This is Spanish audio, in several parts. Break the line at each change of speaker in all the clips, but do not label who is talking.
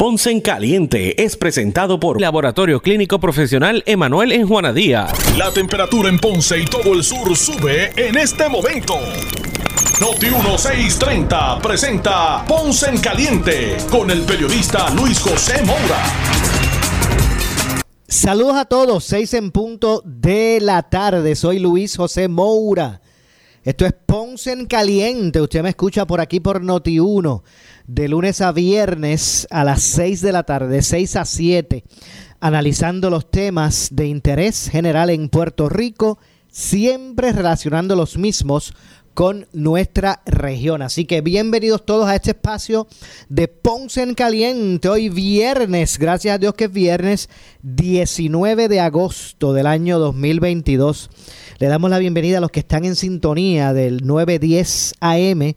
Ponce en Caliente es presentado por Laboratorio Clínico Profesional Emanuel en Juana Díaz.
La temperatura en Ponce y todo el sur sube en este momento. Noti 1630 presenta Ponce en Caliente con el periodista Luis José Moura.
Saludos a todos, seis en punto de la tarde. Soy Luis José Moura. Esto es Ponce en Caliente. Usted me escucha por aquí por Noti 1 de lunes a viernes a las 6 de la tarde, de 6 a 7, analizando los temas de interés general en Puerto Rico, siempre relacionando los mismos con nuestra región. Así que bienvenidos todos a este espacio de Ponce en Caliente. Hoy viernes, gracias a Dios que es viernes 19 de agosto del año 2022. Le damos la bienvenida a los que están en sintonía del 910 AM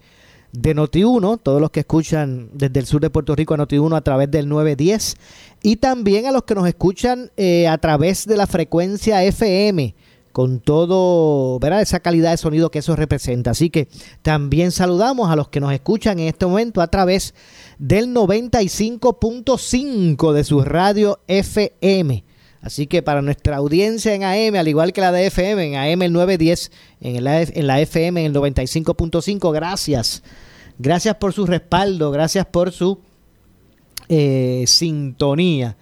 de Noti1, todos los que escuchan desde el sur de Puerto Rico a Noti1 a través del 910 y también a los que nos escuchan eh, a través de la frecuencia FM con todo, ¿verdad? Esa calidad de sonido que eso representa. Así que también saludamos a los que nos escuchan en este momento a través del 95.5 de su radio FM. Así que para nuestra audiencia en AM, al igual que la de FM, en AM el 910, en la, en la FM en el 95.5, gracias Gracias por su respaldo, gracias por su eh, sintonía.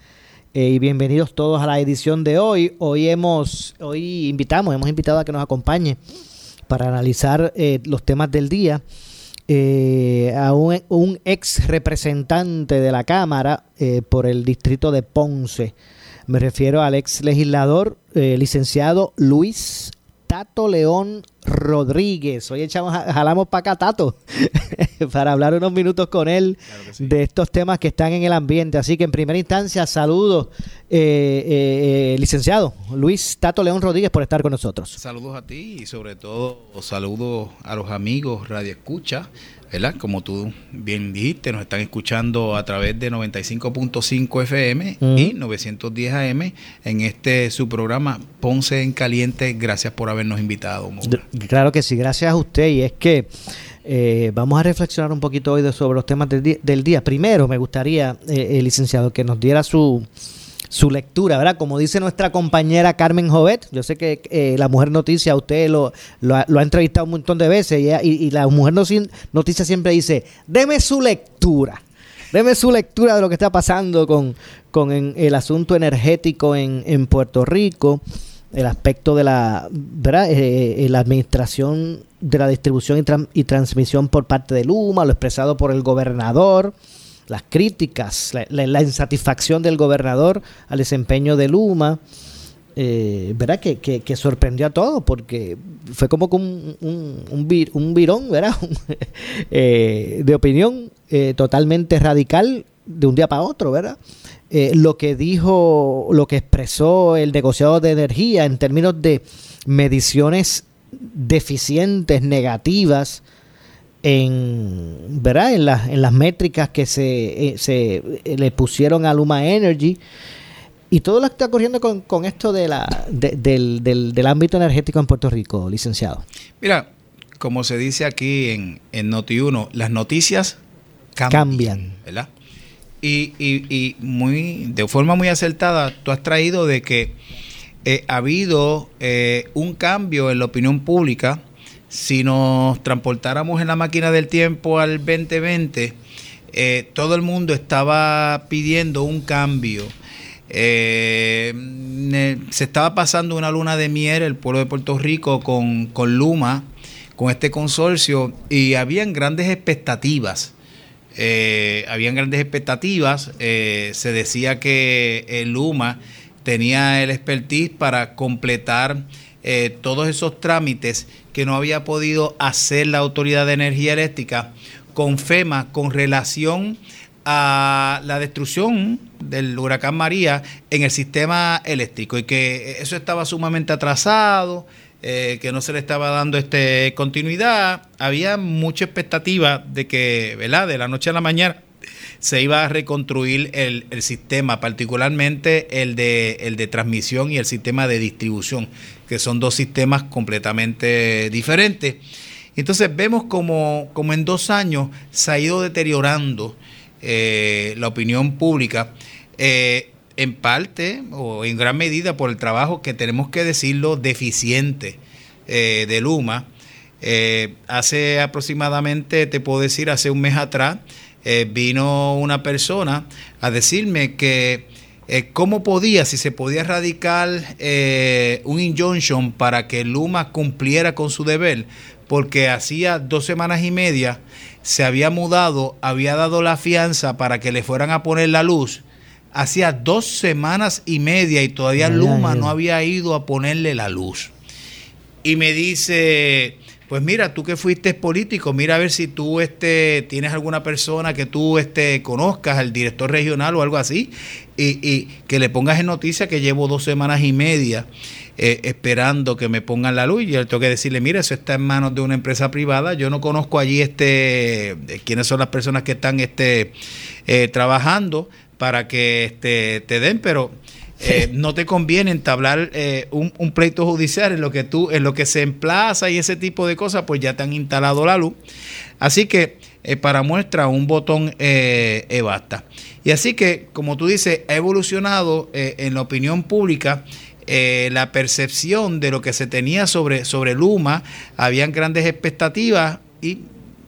Eh, y bienvenidos todos a la edición de hoy. Hoy hemos, hoy invitamos, hemos invitado a que nos acompañe para analizar eh, los temas del día. a un, un, ex representante de la Cámara por el distrito de Ponce. Me refiero al ex legislador licenciado Luis Tato León Rodríguez. Hoy echamos, jalamos para acá Tato para hablar unos minutos con él de estos temas que están en el ambiente. Así que en primera instancia, saludos, eh, eh, eh, licenciado Luis Tato León Rodríguez por estar con nosotros.
Saludos a ti y sobre todo saludos a los amigos Radio Escucha ¿verdad? Como tú bien dijiste, nos están escuchando a través de 95.5 FM y 910 AM en este su programa Ponce en Caliente. Gracias por habernos invitado.
Claro que sí, gracias a usted. Y es que eh, vamos a reflexionar un poquito hoy sobre los temas del día. Primero, me gustaría, eh, el licenciado, que nos diera su su lectura, ¿verdad? Como dice nuestra compañera Carmen Jovet, yo sé que eh, la Mujer Noticia, usted lo, lo, ha, entrevistado un montón de veces y, la Mujer Noticia siempre dice, deme su lectura. Deme su lectura de lo que está pasando con, con el asunto energético en, en, Puerto Rico, el aspecto de la, ¿verdad? Eh, eh, la administración de la distribución y, y, transmisión por parte de Luma, lo expresado por el gobernador, las críticas, la, insatisfacción del gobernador al desempeño de Luma, eh, ¿verdad? Que, que, sorprendió a todos porque fue como un, un, un, virón, ¿verdad? Eh, de opinión eh, totalmente radical de un día para otro, ¿verdad? lo que dijo, lo que expresó el negociado de energía en términos de mediciones deficientes, negativas, en, ¿verdad? En, en las métricas que se, eh, se eh, le pusieron a Luma Energy y todo lo que está ocurriendo con, con esto de la, del, del, del, ámbito energético en Puerto Rico, licenciado.
Mira, como se dice aquí en, en Noti1, las noticias cambian, ¿verdad? Y, y, y, muy, de forma muy acertada, tú has traído de que eh, ha habido un cambio en la opinión pública si nos transportáramos en la máquina del tiempo al 2020, eh, todo el mundo estaba pidiendo un cambio. Eh, se estaba pasando una luna de miel el pueblo de Puerto Rico con, con Luma, con este consorcio, y habían grandes expectativas. Eh, habían grandes expectativas. se decía que Luma tenía el expertise para completar todos esos trámites que no había podido hacer la Autoridad de Energía Eléctrica con FEMA con relación a la destrucción del huracán María en el sistema eléctrico y que eso estaba sumamente atrasado, eh, que no se le estaba dando este continuidad. Había mucha expectativa de que, ¿verdad? De la noche a la mañana se iba a reconstruir el, sistema, particularmente el de, el de transmisión y el sistema de distribución, que son dos sistemas completamente diferentes. Entonces vemos como, como en dos años se ha ido deteriorando eh, la opinión pública. Eh, en parte o en gran medida por el trabajo que tenemos que decirlo deficiente eh, de Luma. Hace aproximadamente, te puedo decir, hace un mes atrás, vino una persona a decirme que cómo podía, si se podía radicar un injunction para que Luma cumpliera con su deber, porque hacía dos semanas y media se había mudado, había dado la fianza para que le fueran a poner la luz. Hacía dos semanas y media y todavía Luma no había ido a ponerle la luz. Y me dice, pues mira, tú que fuiste político, mira a ver si tú este, tienes alguna persona que tú este, conozcas, el director regional o algo así, y, que le pongas en noticia que llevo dos semanas y media eh, esperando que me pongan la luz. Y yo tengo que decirle, mira, eso está en manos de una empresa privada, yo no conozco allí este, quiénes son las personas que están este, eh, trabajando, para que este, te den, pero eh, no te conviene entablar eh, un, pleito judicial en lo que tú, en lo que se emplaza y ese tipo de cosas, pues ya te han instalado la luz. Así que eh, para muestra un botón basta. Y así que, como tú dices, ha evolucionado en la opinión pública. la percepción de lo que se tenía sobre, sobre Luma, habían grandes expectativas y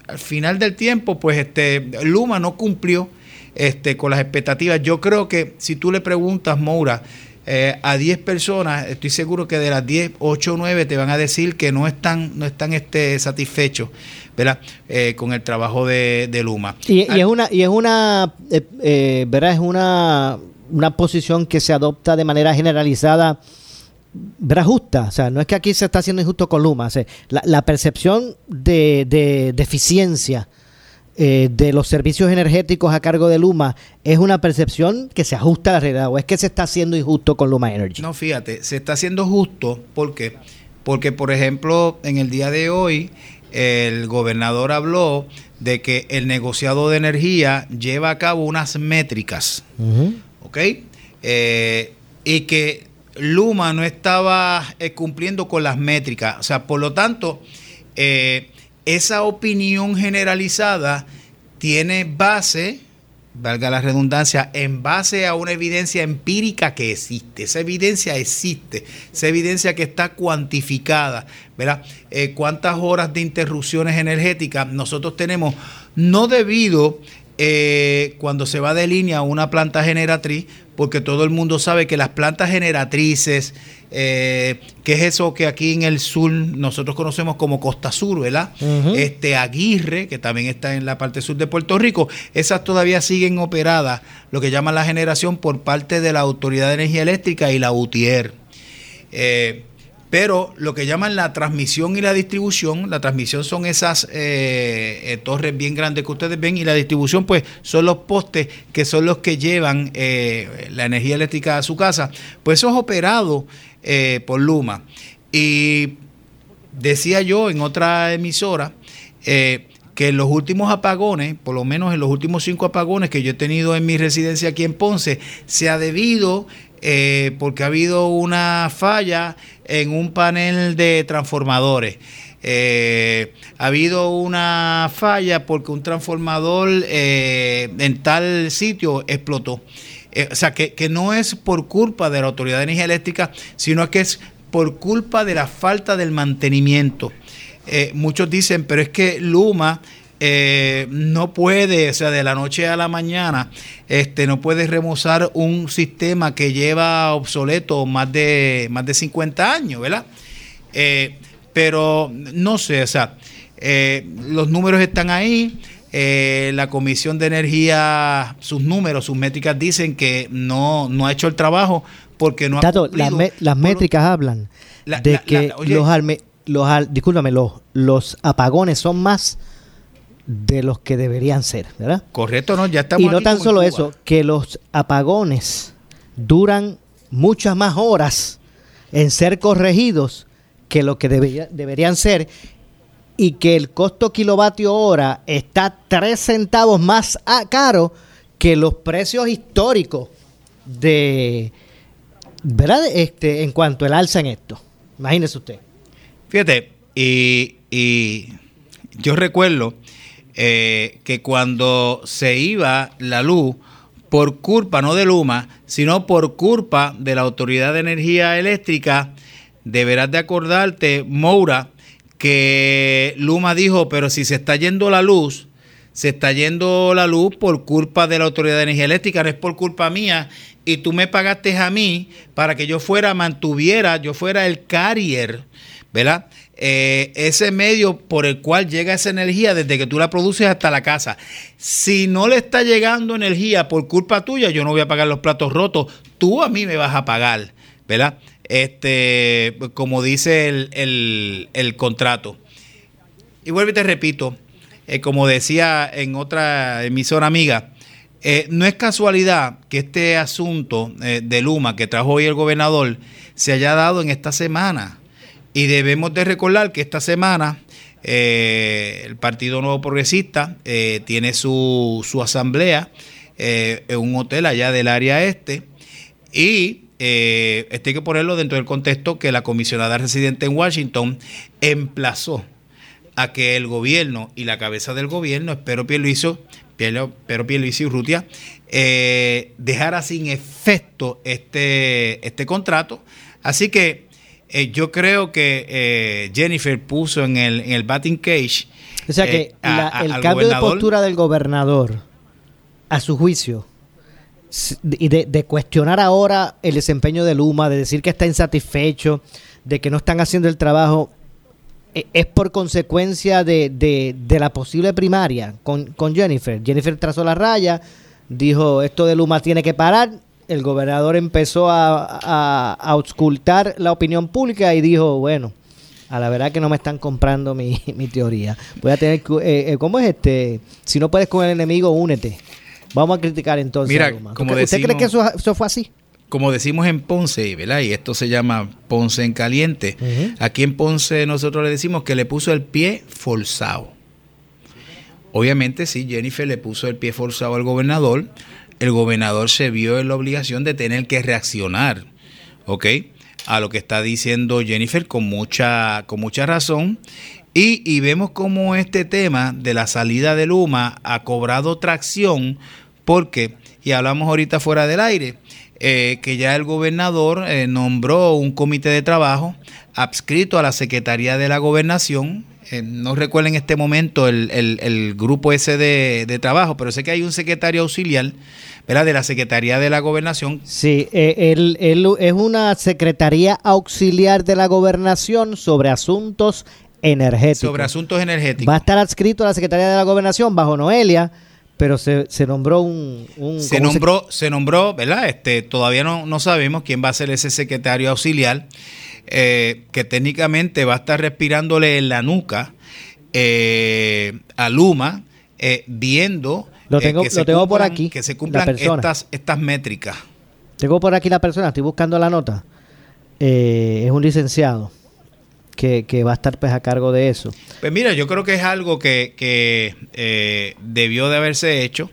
al final del tiempo, pues este, Luma no cumplió este, con las expectativas. Yo creo que si tú le preguntas, Moura, eh, a 10 personas, estoy seguro que de las 10, 8 o 9 te van a decir que no están, no están este, satisfechos ¿verdad? Eh, con el trabajo de, Luma.
Y, es una, y es una eh, ¿verdad? Es una, una posición que se adopta de manera generalizada. ¿verdad? justa, o sea, no es que aquí se está haciendo injusto con Luma, la, percepción de, de, de eficiencia eh, de los servicios energéticos a cargo de Luma es una percepción que se ajusta a la realidad o es que se está haciendo injusto con Luma Energy?
No, fíjate, se está haciendo justo porque, porque por ejemplo, en el día de hoy el gobernador habló de que el negociado de energía lleva a cabo unas métricas, ¿ok? Eh, y que Luma no estaba eh, cumpliendo con las métricas. O sea, por lo tanto, eh, esa opinión generalizada tiene base, valga la redundancia, en base a una evidencia empírica que existe. Esa evidencia existe, esa evidencia que está cuantificada, ¿verdad? Eh, ¿Cuántas horas de interrupciones energéticas nosotros tenemos? No debido eh, cuando se va de línea una planta generatriz, porque todo el mundo sabe que las plantas generatrices, eh, que es eso que aquí en el sur nosotros conocemos como Costa Sur, ¿verdad? Este Aguirre, que también está en la parte sur de Puerto Rico, esas todavía siguen operadas, lo que llaman la generación por parte de la Autoridad de Energía Eléctrica y la UTIER. Eh, pero lo que llaman la transmisión y la distribución, la transmisión son esas eh, eh, torres bien grandes que ustedes ven y la distribución pues son los postes que son los que llevan eh, la energía eléctrica a su casa, pues eso es operado por Luma. Y decía yo en otra emisora, que en los últimos apagones, por lo menos en los últimos cinco apagones que yo he tenido en mi residencia aquí en Ponce, se ha debido eh, porque ha habido una falla en un panel de transformadores. Eh, ha habido una falla porque un transformador eh, en tal sitio explotó. o sea, que, no es por culpa de la Autoridad de Energía Eléctrica, sino que es por culpa de la falta del mantenimiento. muchos dicen, pero es que Luma eh, no puede, o sea, de la noche a la mañana, este, no puede remozar un sistema que lleva obsoleto más de, más de 50 años, ¿verdad? Eh, pero no sé, o sea, eh, los números están ahí. la Comisión de Energía, sus números, sus métricas dicen que no, no ha hecho el trabajo porque no ha
las métricas hablan de que los, los, discúlpame, los, los apagones son más de los que deberían ser, ¿verdad?
Correcto, ¿no? Ya estamos
Y no tan solo eso, que los apagones duran muchas más horas en ser corregidos que lo que deberían ser y que el costo kilovatio hora está 3 centavos más caro que los precios históricos de ¿verdad? Este, en cuanto al alza en esto. Imagínese usted.
Fíjate, y, y yo recuerdo eh, que cuando se iba la luz, por culpa no de Luma, sino por culpa de la Autoridad de Energía Eléctrica, deberás de acordarte, Moura, que Luma dijo, pero si se está yendo la luz, se está yendo la luz por culpa de la Autoridad de Energía Eléctrica, no es por culpa mía, y tú me pagaste a mí para que yo fuera, mantuviera, yo fuera el carrier, ¿verdad? Eh, ese medio por el cual llega esa energía desde que tú la produces hasta la casa. Si no le está llegando energía por culpa tuya, yo no voy a pagar los platos rotos, tú a mí me vas a pagar, ¿verdad? Este, como dice el, contrato. Y vuelvo y te repito, eh, como decía en otra emisora amiga, eh, no es casualidad que este asunto de Luma que trajo hoy el gobernador se haya dado en esta semana. Y debemos de recordar que esta semana eh, el Partido Nuevo Progresista eh, tiene su, su asamblea eh, en un hotel allá del área este. Y esto hay que ponerlo dentro del contexto que la comisionada residente en Washington emplazó a que el gobierno y la cabeza del gobierno, espero Pierluisi, pero Pierluisi Urrutia, dejara sin efecto este, este contrato. Así que eh, yo creo que eh, Jennifer puso en el, en el batting cage.
O sea que eh, el cambio de postura del gobernador, a su juicio, y de, cuestionar ahora el desempeño de Luma, de decir que está insatisfecho, de que no están haciendo el trabajo, e, es por consecuencia de, de, la posible primaria con, con Jennifer. Jennifer trazó la raya, dijo esto de Luma tiene que parar el gobernador empezó a, a, auscultar la opinión pública y dijo, bueno, a la verdad que no me están comprando mi, teoría. Voy a tener eh, eh, ¿cómo es este? Si no puedes con el enemigo, únete. Vamos a criticar entonces.
Mira, como
¿Usted cree que eso, fue así?
Como decimos en Ponce, ¿verdad? Y esto se llama Ponce en caliente. Aquí en Ponce nosotros le decimos que le puso el pie forzado. Obviamente sí, Jennifer le puso el pie forzado al gobernador el gobernador se vio en la obligación de tener que reaccionar, ¿ok? A lo que está diciendo Jennifer con mucha, con mucha razón. Y, vemos cómo este tema de la salida de Luma ha cobrado tracción porque, y hablamos ahorita fuera del aire, eh, que ya el gobernador eh, nombró un comité de trabajo adscrito a la Secretaría de la Gobernación. Eh, no recuerdo en este momento el, grupo ese de, de, trabajo, pero sé que hay un secretario auxiliar ¿verdad? de la Secretaría de la Gobernación.
Sí, eh, él, es una Secretaría Auxiliar de la Gobernación sobre asuntos energéticos.
Sobre asuntos energéticos.
Va a estar adscrito a la Secretaría de la Gobernación bajo Noelia, pero se, nombró un...
se nombró, se... nombró, ¿verdad? Este, todavía no, no sabemos quién va a ser ese secretario auxiliar, eh, que técnicamente va a estar respirándole en la nuca eh, a Luma, viendo
lo eh, tengo, lo tengo por aquí.
Que se cumplan estas, estas métricas.
Tengo por aquí la persona, estoy buscando la nota. Eh, es un licenciado que, va a estar pues a cargo de eso.
Pues mira, yo creo que es algo que, eh, debió de haberse hecho.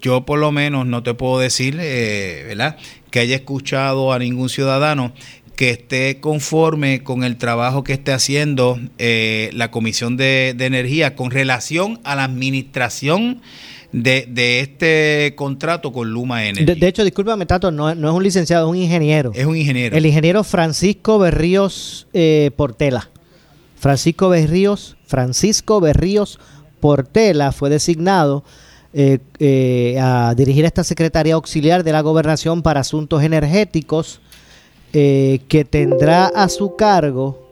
yo por lo menos no te puedo decir, ¿verdad? Que haya escuchado a ningún ciudadano que esté conforme con el trabajo que esté haciendo eh, la Comisión de, Energía con relación a la administración de, este contrato con Luma Energy.
De, hecho, discúlpame, Tato, no, no, es un licenciado, es un ingeniero.
Es un ingeniero.
El ingeniero Francisco Berríos eh, Portela. Francisco Berríos, Francisco Berríos Portela fue designado eh, a dirigir esta Secretaría Auxiliar de la Gobernación para Asuntos Energéticos eh, que tendrá a su cargo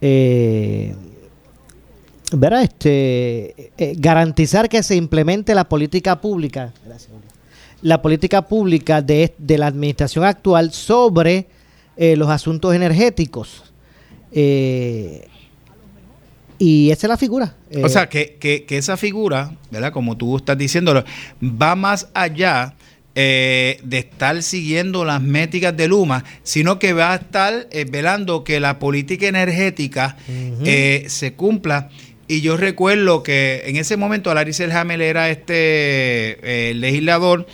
eh, Este, eh, garantizar que se implemente la política pública, la política pública de, la administración actual sobre eh, los asuntos energéticos. Y esa es la figura.
o sea, que, que, esa figura, ¿verdad? Como tú estás diciendo, va más allá eh, de estar siguiendo las métricas de Luma, sino que va a estar eh, velando que la política energética eh, se cumpla. Y yo recuerdo que en ese momento Larry Selhammer era este legislador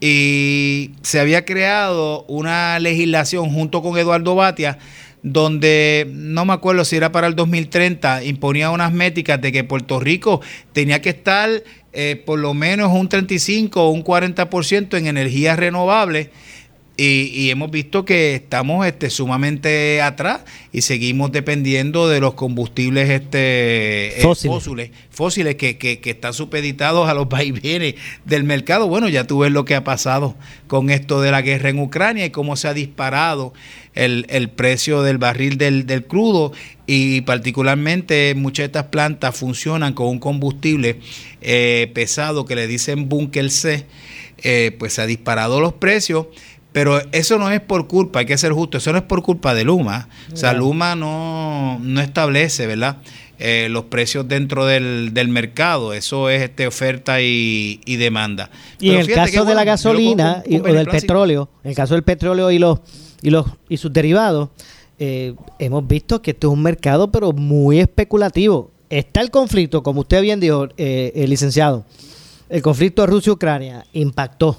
y se había creado una legislación junto con Eduardo Batia donde no me acuerdo si era para el 2030, imponía unas métricas de que Puerto Rico tenía que estar eh, por lo menos un 35 o un 40% en energías renovables. Y, hemos visto que estamos este, sumamente atrás y seguimos dependiendo de los combustibles este, eh, fósiles, fósiles, que, que, que, están supeditados a los vaivenes del mercado. Bueno, ya tú ves lo que ha pasado con esto de la guerra en Ucrania y cómo se ha disparado el, precio del barril del, del, crudo y particularmente muchas de estas plantas funcionan con un combustible eh, pesado que le dicen bunker C, eh, pues se ha disparado los precios. Pero eso no es por culpa, hay que ser justo, eso no es por culpa de Luma. O sea, Luma no, no establece, ¿verdad? Eh, los precios dentro del, del, mercado. Eso es este oferta y, demanda.
Y en el caso de la gasolina y, o del petróleo, en el caso del petróleo y los y, los, y sus derivados, eh, hemos visto que esto es un mercado pero muy especulativo. Está el conflicto, como usted bien dijo, eh, el licenciado, el conflicto de Rusia-Ucrania impactó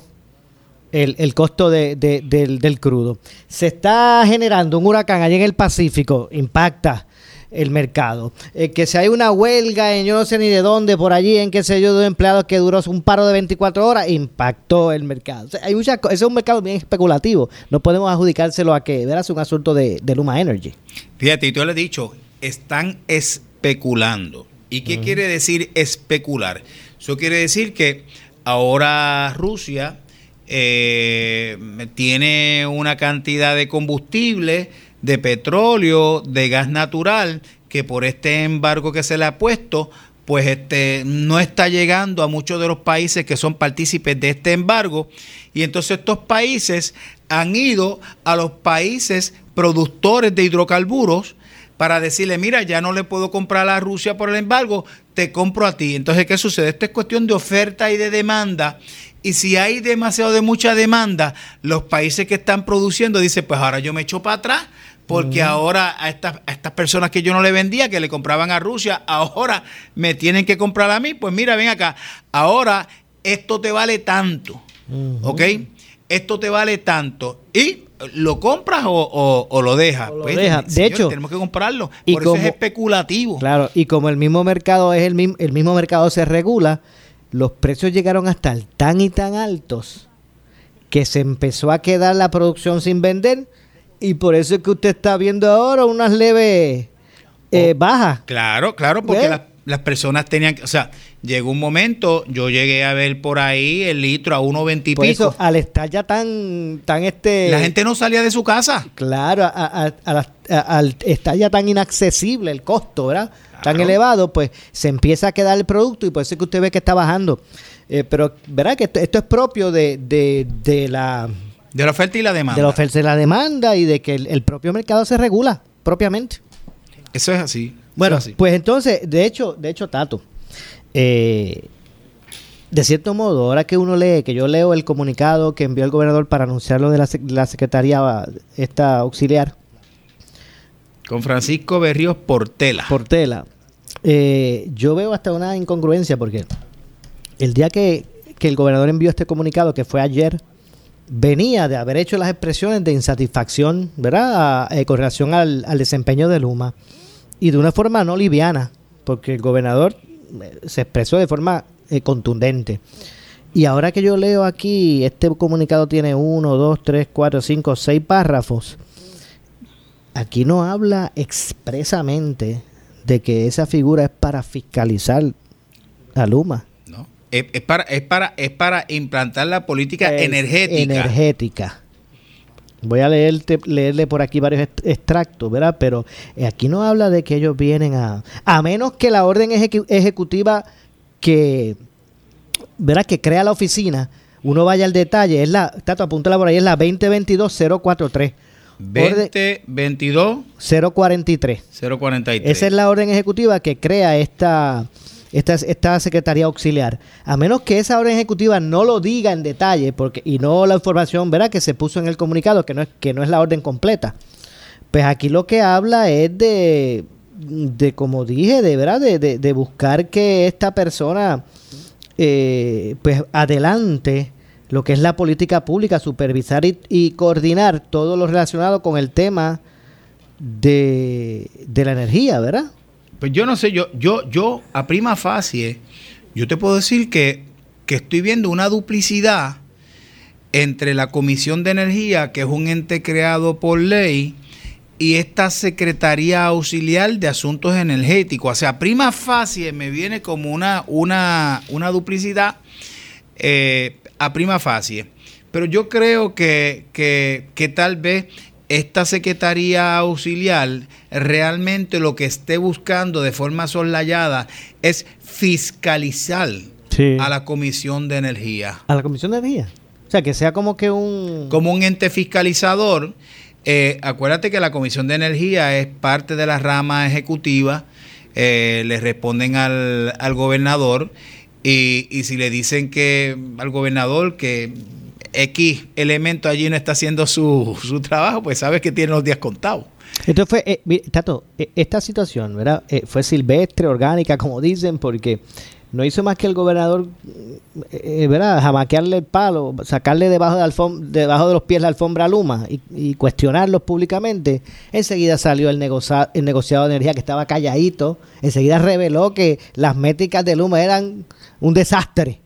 el, el costo de, del, del, crudo. Se está generando un huracán allí en el Pacífico, impacta el mercado. Eh, que si hay una huelga en yo no sé ni de dónde, por allí, en qué sé yo, de empleados que duró un paro de 24 horas, impactó el mercado. hay muchas ese es un mercado bien especulativo. No podemos adjudicárselo a que verás un asunto de, Luma Energy.
Fíjate, y tú le he dicho, están especulando. ¿Y qué quiere decir especular? Eso quiere decir que ahora Rusia eh, tiene una cantidad de combustible de petróleo, de gas natural, que por este embargo que se le ha puesto, pues este no está llegando a muchos de los países que son partícipes de este embargo y entonces estos países han ido a los países productores de hidrocarburos para decirle, mira, ya no le puedo comprar a Rusia por el embargo, te compro a ti. Entonces, ¿qué sucede? Esto es cuestión de oferta y de demanda. Y si hay demasiado de mucha demanda, los países que están produciendo dicen, pues ahora yo me echo para atrás porque ahora a estas, a estas personas que yo no le vendía, que le compraban a Rusia, ahora me tienen que comprar a mí. Pues mira, ven acá, ahora esto te vale tanto, ¿ok? Esto te vale tanto. Y lo compras o, lo dejas.
pues, De hecho,
tenemos que comprarlo. Por eso es especulativo.
Claro, y como el mismo mercado es el mismo, el mismo mercado se regula, los precios llegaron a estar tan y tan altos que se empezó a quedar la producción sin vender y por eso es que usted está viendo ahora unas leves eh, oh, bajas.
Claro, claro, porque las, las, personas tenían, o sea, llegó un momento, yo llegué a ver por ahí el litro a 1.20 y por Eso,
al estar ya tan, tan este...
La gente no salía de su casa.
Claro, al estar ya tan inaccesible el costo, ¿verdad? Tan elevado, pues se empieza a quedar el producto y por eso es que usted ve que está bajando. Eh, pero, ¿verdad? Que esto, esto es propio de, de, de la
de la oferta y la demanda.
De la oferta y la demanda y de que el, propio mercado se regula propiamente.
Eso es así.
Bueno, pues entonces, de hecho, de hecho, Tato, eh, de cierto modo, ahora que uno lee, que yo leo el comunicado que envió el gobernador para anunciarlo de la, la Secretaría esta auxiliar.
Con Francisco Berríos Portela.
Portela. Eh, yo veo hasta una incongruencia porque el día que, que el gobernador envió este comunicado, que fue ayer, venía de haber hecho las expresiones de insatisfacción, ¿verdad?, eh, con relación al, desempeño de Luma, y de una forma no liviana, porque el gobernador eh, se expresó de forma eh, contundente. Y ahora que yo leo aquí, este comunicado tiene uno, dos, tres, cuatro, cinco, seis párrafos. Aquí no habla expresamente de que esa figura es para fiscalizar a Luma
es, para, es, para, es para implantar la política energética.
Energética. Voy a leerte, leerle por aquí varios extractos, ¿verdad? Pero aquí no habla de que ellos vienen a... A menos que la orden ejecutiva que, ¿verdad? Que crea la oficina, uno vaya al detalle, es la, Tato, apúntala por ahí, es la 2022-043.
2022
043.
043.
Esa es la orden ejecutiva que crea esta esta, esta Secretaría Auxiliar, a menos que esa orden ejecutiva no lo diga en detalle, porque y no la información, ¿verdad? Que se puso en el comunicado, que no es, que no es la orden completa. Pues aquí lo que habla es de, de como dije, de verdad, de, de, buscar que esta persona, eh, pues adelante lo que es la política pública, supervisar y, coordinar todo lo relacionado con el tema de, de la energía, ¿verdad?
Pues yo no sé, yo, yo, yo a prima facie, yo te puedo decir que, que estoy viendo una duplicidad entre la Comisión de Energía, que es un ente creado por ley, y esta Secretaría Auxiliar de Asuntos Energéticos. O sea, prima facie me viene como una, una, una duplicidad eh, a prima facie. Pero yo creo que, que, que tal vez esta Secretaría Auxiliar realmente lo que esté buscando de forma soslayada es fiscalizar a la Comisión de Energía.
A la Comisión de Energía. O sea, que sea como que un...
Como un ente fiscalizador. Eh, acuérdate que la Comisión de Energía es parte de la rama ejecutiva. Eh, le responden al, al gobernador. Y, y si le dicen que al gobernador que X elemento allí no está haciendo su, su trabajo, pues sabes que tiene los días contados.
Entonces fue, eh, Tato, eh, esta situación, ¿verdad? Eh, fue silvestre, orgánica, como dicen, porque no hizo más que el gobernador, eh, ¿verdad? Jamaquearle el palo, sacarle debajo de, debajo de los pies la alfombra a Luma y, y cuestionarlos públicamente. Enseguida salió el, el negociado de energía que estaba calladito. Enseguida reveló que las métricas de Luma eran un desastre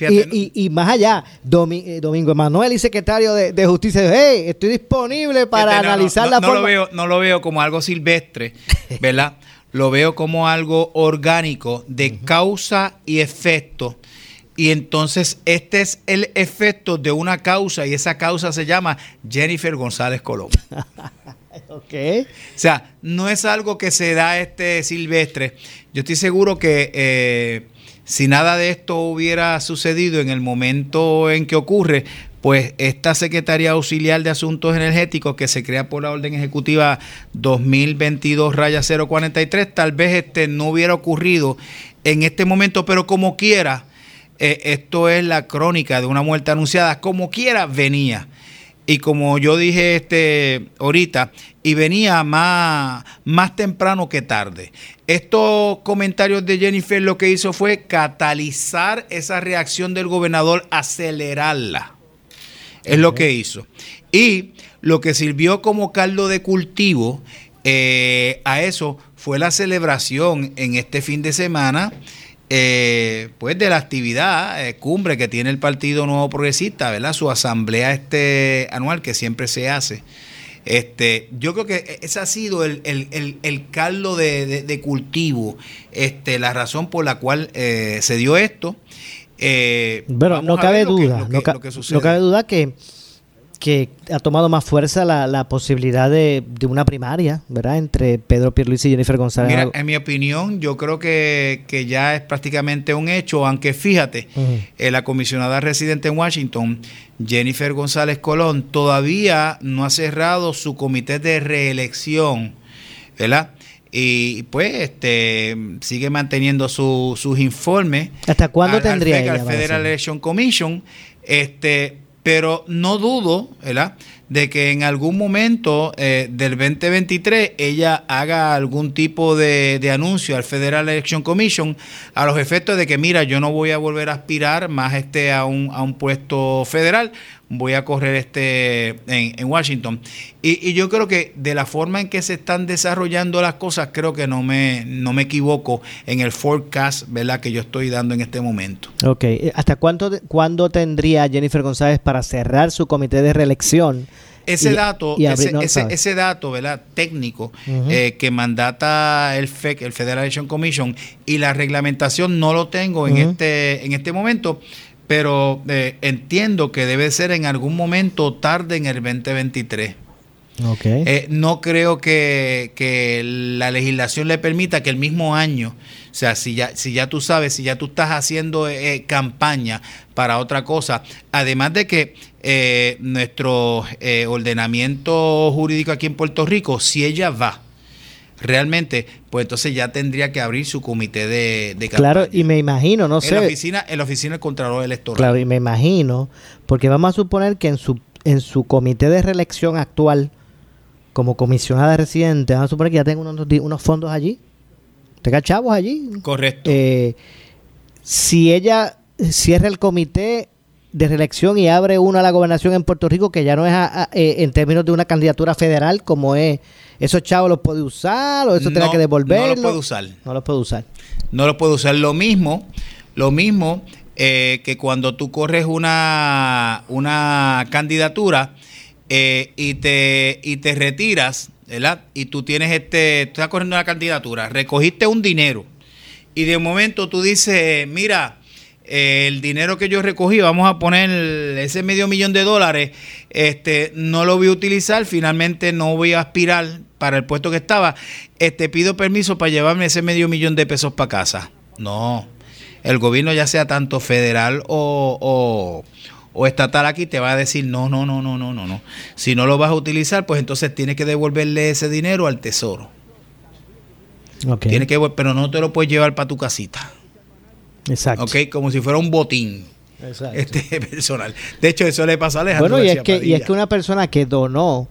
y, más allá, eh, Domingo Emanuel y secretario de, Justicia, hey, estoy disponible para analizar la
forma. Lo veo, no lo veo como algo silvestre, ¿verdad? lo veo como algo orgánico de causa y efecto. Y entonces este es el efecto de una causa y esa causa se llama Jennifer González Colón.
okay.
O sea, no es algo que se da este silvestre. Yo estoy seguro que eh, si nada de esto hubiera sucedido en el momento en que ocurre, pues esta Secretaría Auxiliar de Asuntos Energéticos que se crea por la Orden Ejecutiva 2022-043, tal vez este no hubiera ocurrido en este momento, pero como quiera, eh, esto es la crónica de una muerte anunciada, como quiera venía. Y como yo dije este ahorita, y venía más, más temprano que tarde. Estos comentarios de Jennifer lo que hizo fue catalizar esa reacción del gobernador, acelerarla. Es lo que hizo. Y lo que sirvió como caldo de cultivo eh, a eso fue la celebración en este fin de semana. Eh, pues de la actividad eh, cumbre que tiene el Partido Nuevo Progresista, ¿verdad? Su asamblea este anual que siempre se hace este, yo creo que ese ha sido el, caldo de, cultivo, este, la razón por la cual eh, se dio esto.
Eh, Pero no cabe duda, no, cabe duda que que ha tomado más fuerza la, posibilidad de, una primaria, ¿verdad? Entre Pedro Pierluisi y Jennifer González.
Mira, en mi opinión, yo creo que, ya es prácticamente un hecho, aunque fíjate, eh, la comisionada residente en Washington, Jennifer González Colón, todavía no ha cerrado su comité de reelección, ¿verdad? y pues este sigue manteniendo sus informes.
¿Hasta cuándo tendría
ella? Federal Election Commission, este pero no dudo, ¿verdad? De que en algún momento eh, del 2023 ella haga algún tipo de, anuncio al Federal Election Commission a los efectos de que, mira, yo no voy a volver a aspirar más este a un, a un puesto federal, voy a correr este en, en Washington. Y, y, yo creo que de la forma en que se están desarrollando las cosas, creo que no me, no me equivoco en el forecast ¿verdad? que yo estoy dando en este momento.
Ok, ¿hasta cuánto, cuándo tendría Jennifer González para cerrar su comité de reelección?
Ese dato, ese, ese, dato, ¿verdad? Técnico eh, que mandata el FEC, el Federal Election Commission, y la reglamentación no lo tengo en este, en este momento, pero eh, entiendo que debe ser en algún momento tarde en el 2023.
Okay.
Eh, no creo que, que, la legislación le permita que el mismo año, o sea, si ya, si ya tú sabes, si ya tú estás haciendo campaña para otra cosa, además de que eh, nuestro eh, ordenamiento jurídico aquí en Puerto Rico, si ella va realmente, pues entonces ya tendría que abrir su comité de, de
Claro, y me imagino, no sé.
La oficina, en la oficina del Contralor Electoral.
Claro, y me imagino, porque vamos a suponer que en su, en su comité de reelección actual, como comisionada residente, vamos a suponer que ya tengo unos, unos fondos allí. Tenga chavos allí.
Correcto.
Eh, si ella cierra el comité de reelección y abre uno a la gobernación en Puerto Rico, que ya no es eh, en términos de una candidatura federal, como es, esos chavos los puede usar o eso no, que devolverlo.
No los puede usar.
No los puede usar.
No los puede usar. Lo mismo, lo mismo eh, que cuando tú corres una, una candidatura eh, y, te, y te retiras, ¿verdad? Y tú tienes este, tú estás corriendo una candidatura, recogiste un dinero y de momento tú dices, mira, el dinero que yo recogí, vamos a poner ese medio millón de dólares, este, no lo voy a utilizar, finalmente no voy a aspirar para el puesto que estaba, este, pido permiso para llevarme ese medio millón de pesos para casa. No, el gobierno ya sea tanto federal o, estatal aquí te va a decir, no, no, no, no, no, no, no. Si no lo vas a utilizar, pues entonces tienes que devolverle ese dinero al tesoro. Tiene que, pero no te lo puedes llevar para tu casita.
Exacto.
Ok, como si fuera un botín.
Exacto.
Este personal. De hecho, eso le pasa a Alejandro.
Bueno, y es, que, y es que una persona que donó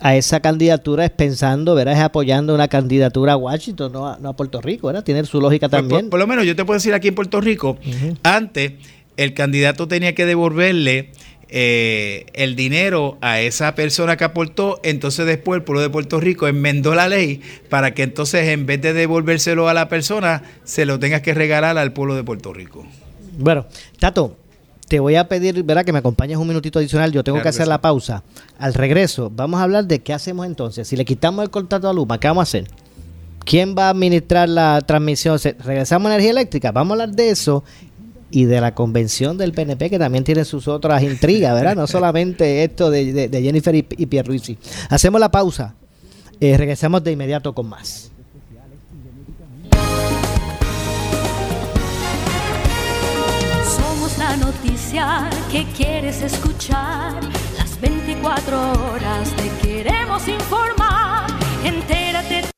a esa candidatura es pensando, verás, es apoyando una candidatura a Washington, no a, no a Puerto Rico, ¿verdad? Tiene su lógica
pues,
también.
Por, por, lo menos yo te puedo decir aquí en Puerto Rico, antes el candidato tenía que devolverle eh, el dinero a esa persona que aportó, entonces después el pueblo de Puerto Rico enmendó la ley para que entonces en vez de devolvérselo a la persona, se lo tengas que regalar al pueblo de Puerto Rico.
Bueno, Tato, te voy a pedir, ¿verdad? Que me acompañes un minutito adicional. Yo tengo claro que hacer que sí. la pausa. Al regreso, vamos a hablar de qué hacemos entonces. Si le quitamos el contrato a Luma, ¿qué vamos a hacer? ¿Quién va a administrar la transmisión? ¿Regresamos a energía eléctrica? Vamos a hablar de eso y de la convención del PNP, que también tiene sus otras intrigas, ¿verdad? No solamente esto de, de, de Jennifer y, y Pierluisi. Hacemos la pausa. Eh, regresamos de inmediato con más.
la noticia que quieres escuchar. Las 24 horas te queremos informar. Entérate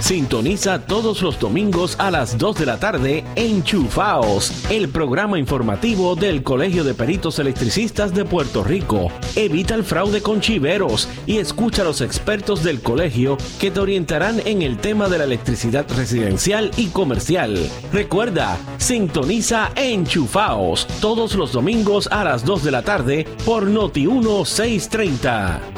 Sintoniza todos los domingos a las 2 de la tarde Enchufaos, el programa informativo del Colegio de Peritos Electricistas de Puerto Rico. Evita el fraude con chiveros y escucha a los expertos del colegio que te orientarán en el tema de la electricidad residencial y comercial. Recuerda, sintoniza Enchufaos todos los domingos a las 2 de la tarde por Noti 1630.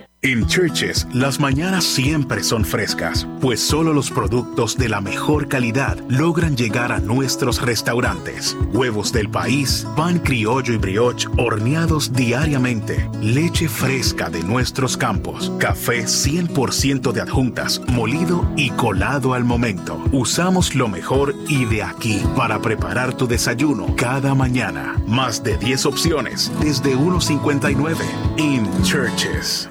En Churches, las mañanas siempre son frescas, pues solo los productos de la mejor calidad logran llegar a nuestros restaurantes. Huevos del país, pan criollo y brioche horneados diariamente, leche fresca de nuestros campos, café 100% de adjuntas, molido y colado al momento. Usamos lo mejor y de aquí para preparar tu desayuno cada mañana. Más de 10 opciones desde 1.59 en Churches.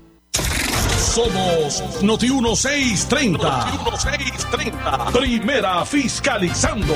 Somos Noti 1630. Noti 1630. Primera fiscalizando.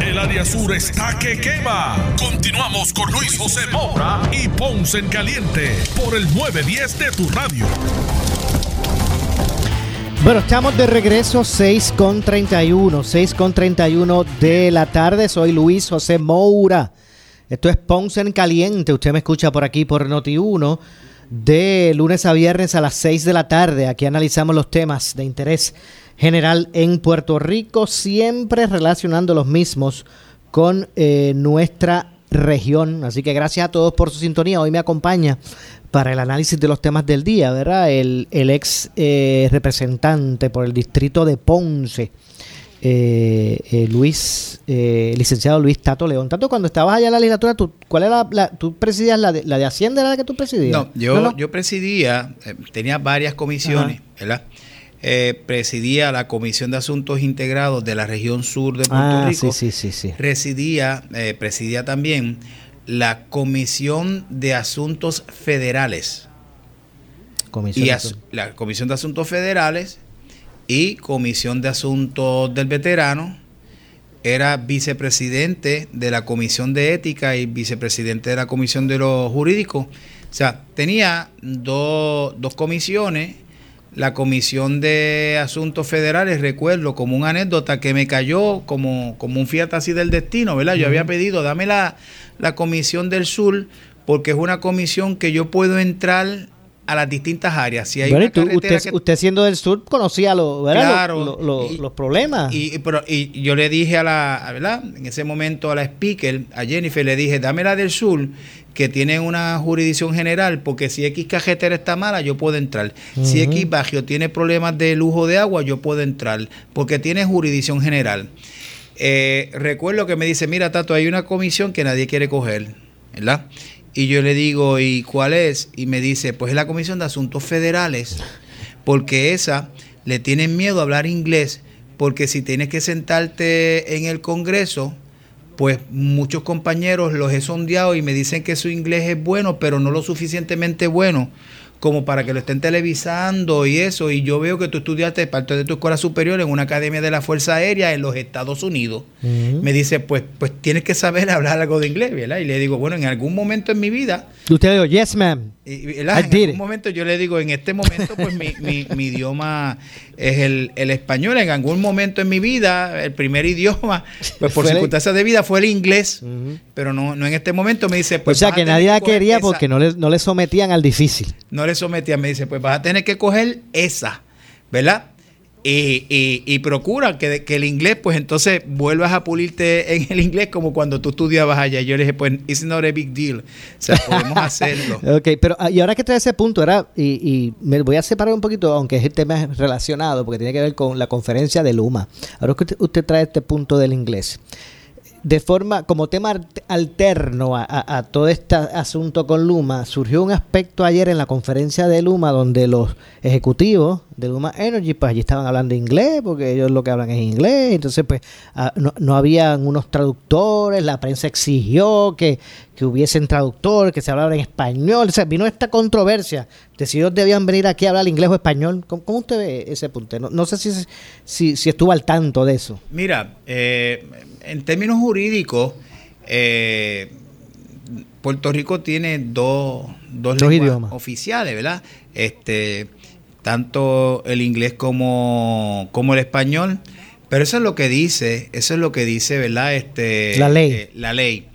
El área sur está que quema. Continuamos con Luis José Moura y Ponce en Caliente por el 910 de tu radio.
Bueno, estamos de regreso 6 con 31, 6 con 31 de la tarde. Soy Luis José Moura. Esto es Ponce en Caliente. Usted me escucha por aquí por Noti1 de lunes a viernes a las 6 de la tarde. Aquí analizamos los temas de interés general en Puerto Rico, siempre relacionando los mismos con eh, nuestra región. Así que gracias a todos por su sintonía. Hoy me acompaña para el análisis de los temas del día, ¿verdad? El, el ex eh, representante por el distrito de Ponce, eh, eh, Luis, eh, licenciado Luis Tato León. Tato, cuando estabas allá en la legislatura, ¿tú, ¿cuál era la, tú presidías la de, la de Hacienda, era la que tú presidías?
No, yo, yo presidía, eh, tenía varias comisiones, ¿verdad? Eh, presidía la Comisión de Asuntos Integrados de la región sur de Puerto
Ah,
Rico.
sí, sí, sí, sí.
Residía, eh, presidía también la Comisión de Asuntos Federales.
Comisión
y as- la Comisión de Asuntos Federales y Comisión de Asuntos del Veterano. Era vicepresidente de la Comisión de Ética y vicepresidente de la Comisión de los Jurídicos. O sea, tenía do- dos comisiones. La Comisión de Asuntos Federales, recuerdo como una anécdota que me cayó como, como un fiat así del destino, ¿verdad? Yo había pedido, dame la, la Comisión del Sur, porque es una comisión que yo puedo entrar a las distintas áreas. Si hay
Bueno, tú- usted,
que-
usted siendo del sur conocía lo.
Claro.
Lo- lo-
Y-
los problemas.
Y, pero, y yo le dije a la, ¿verdad? En ese momento a la speaker, a Jennifer, le dije, dame la del sur, que tiene una jurisdicción general, porque si X cajetera está mala, yo puedo entrar. Si. X Bagio tiene problemas de lujo de agua, yo puedo entrar, porque tiene jurisdicción general. Eh, recuerdo que me dice, mira, Tato, hay una comisión que nadie quiere coger, ¿verdad? Y yo le digo, ¿y cuál es? Y me dice, pues es la Comisión de Asuntos Federales, porque esa le tienen miedo a hablar inglés, porque si tienes que sentarte en el Congreso, pues muchos compañeros los he sondeado y me dicen que su inglés es bueno, pero no lo suficientemente bueno como para que lo estén televisando y eso. Y yo veo que tú estudiaste parte de tu escuela superior en una academia de la Fuerza Aérea en los Estados Unidos. Me dice, pues, pues tienes que saber hablar algo de inglés, ¿verdad? Y le digo, bueno, en algún momento en mi vida
Y usted dijo, yes, ma'am.
En algún
it.
momento yo le digo, en este momento, pues mi, mi- mi idioma es el, el español. En algún momento en mi vida, el primer idioma, pues por circunstancias de vida, fue el inglés. Pero no, no en este momento me dice, pues.
o sea que nadie la quería
esa.
porque no le, no le sometían al difícil.
No le sometía, me dice, pues vas a tener que coger esa, ¿verdad? Y, y- y procura que, que el inglés, pues entonces vuelvas a pulirte en el inglés como cuando tú estudiabas allá. Yo le dije, pues, it's not a big deal. O sea, podemos hacerlo.
Ok, pero ah, y ahora que trae ese punto, era y, y me voy a separar un poquito, aunque es el tema relacionado, porque tiene que ver con la conferencia de Luma. Ahora que usted trae este punto del inglés. De forma, como tema alt- alterno a- a todo este asunto con Luma, surgió un aspecto ayer en la conferencia de Luma donde los ejecutivos de Luma Energy, pues allí estaban hablando inglés, porque ellos lo que hablan es inglés, entonces pues ah, no, no habían unos traductores, la prensa exigió que, que hubiesen traductores, que se hablara en español, o sea, vino esta controversia de si ellos debían venir aquí a hablar inglés o español. ¿Cómo, cómo usted ve ese punto? No, no sé si, si, si estuvo al tanto de eso.
Mira, eh, en términos jurídicos, eh, Puerto Rico tiene dos, dos,
Dos
lenguas
idiomas.
oficiales, ¿verdad? Este, tanto el inglés como, como el español. Pero eso es lo que dice, eso es lo que dice, ¿verdad? Este,
La ley.
eh, la ley.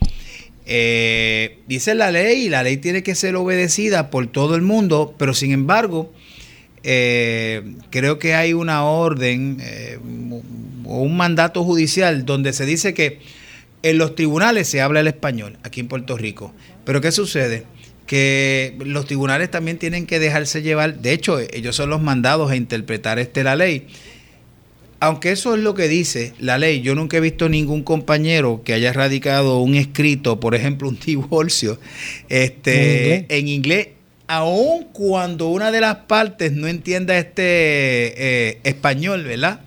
Eh, dice la ley y la ley tiene que ser obedecida por todo el mundo, pero sin embargo, eh, creo que hay una orden eh, o un mandato judicial donde se dice que en los tribunales se habla el español aquí en Puerto Rico. Pero ¿qué sucede? Que los tribunales también tienen que dejarse llevar, de hecho, ellos son los mandados a interpretar este la ley. Aunque eso es lo que dice la ley, yo nunca he visto ningún compañero que haya radicado un escrito, por ejemplo, un divorcio, este,
¿En inglés?
en inglés, aun cuando una de las partes no entienda este eh, español, ¿verdad?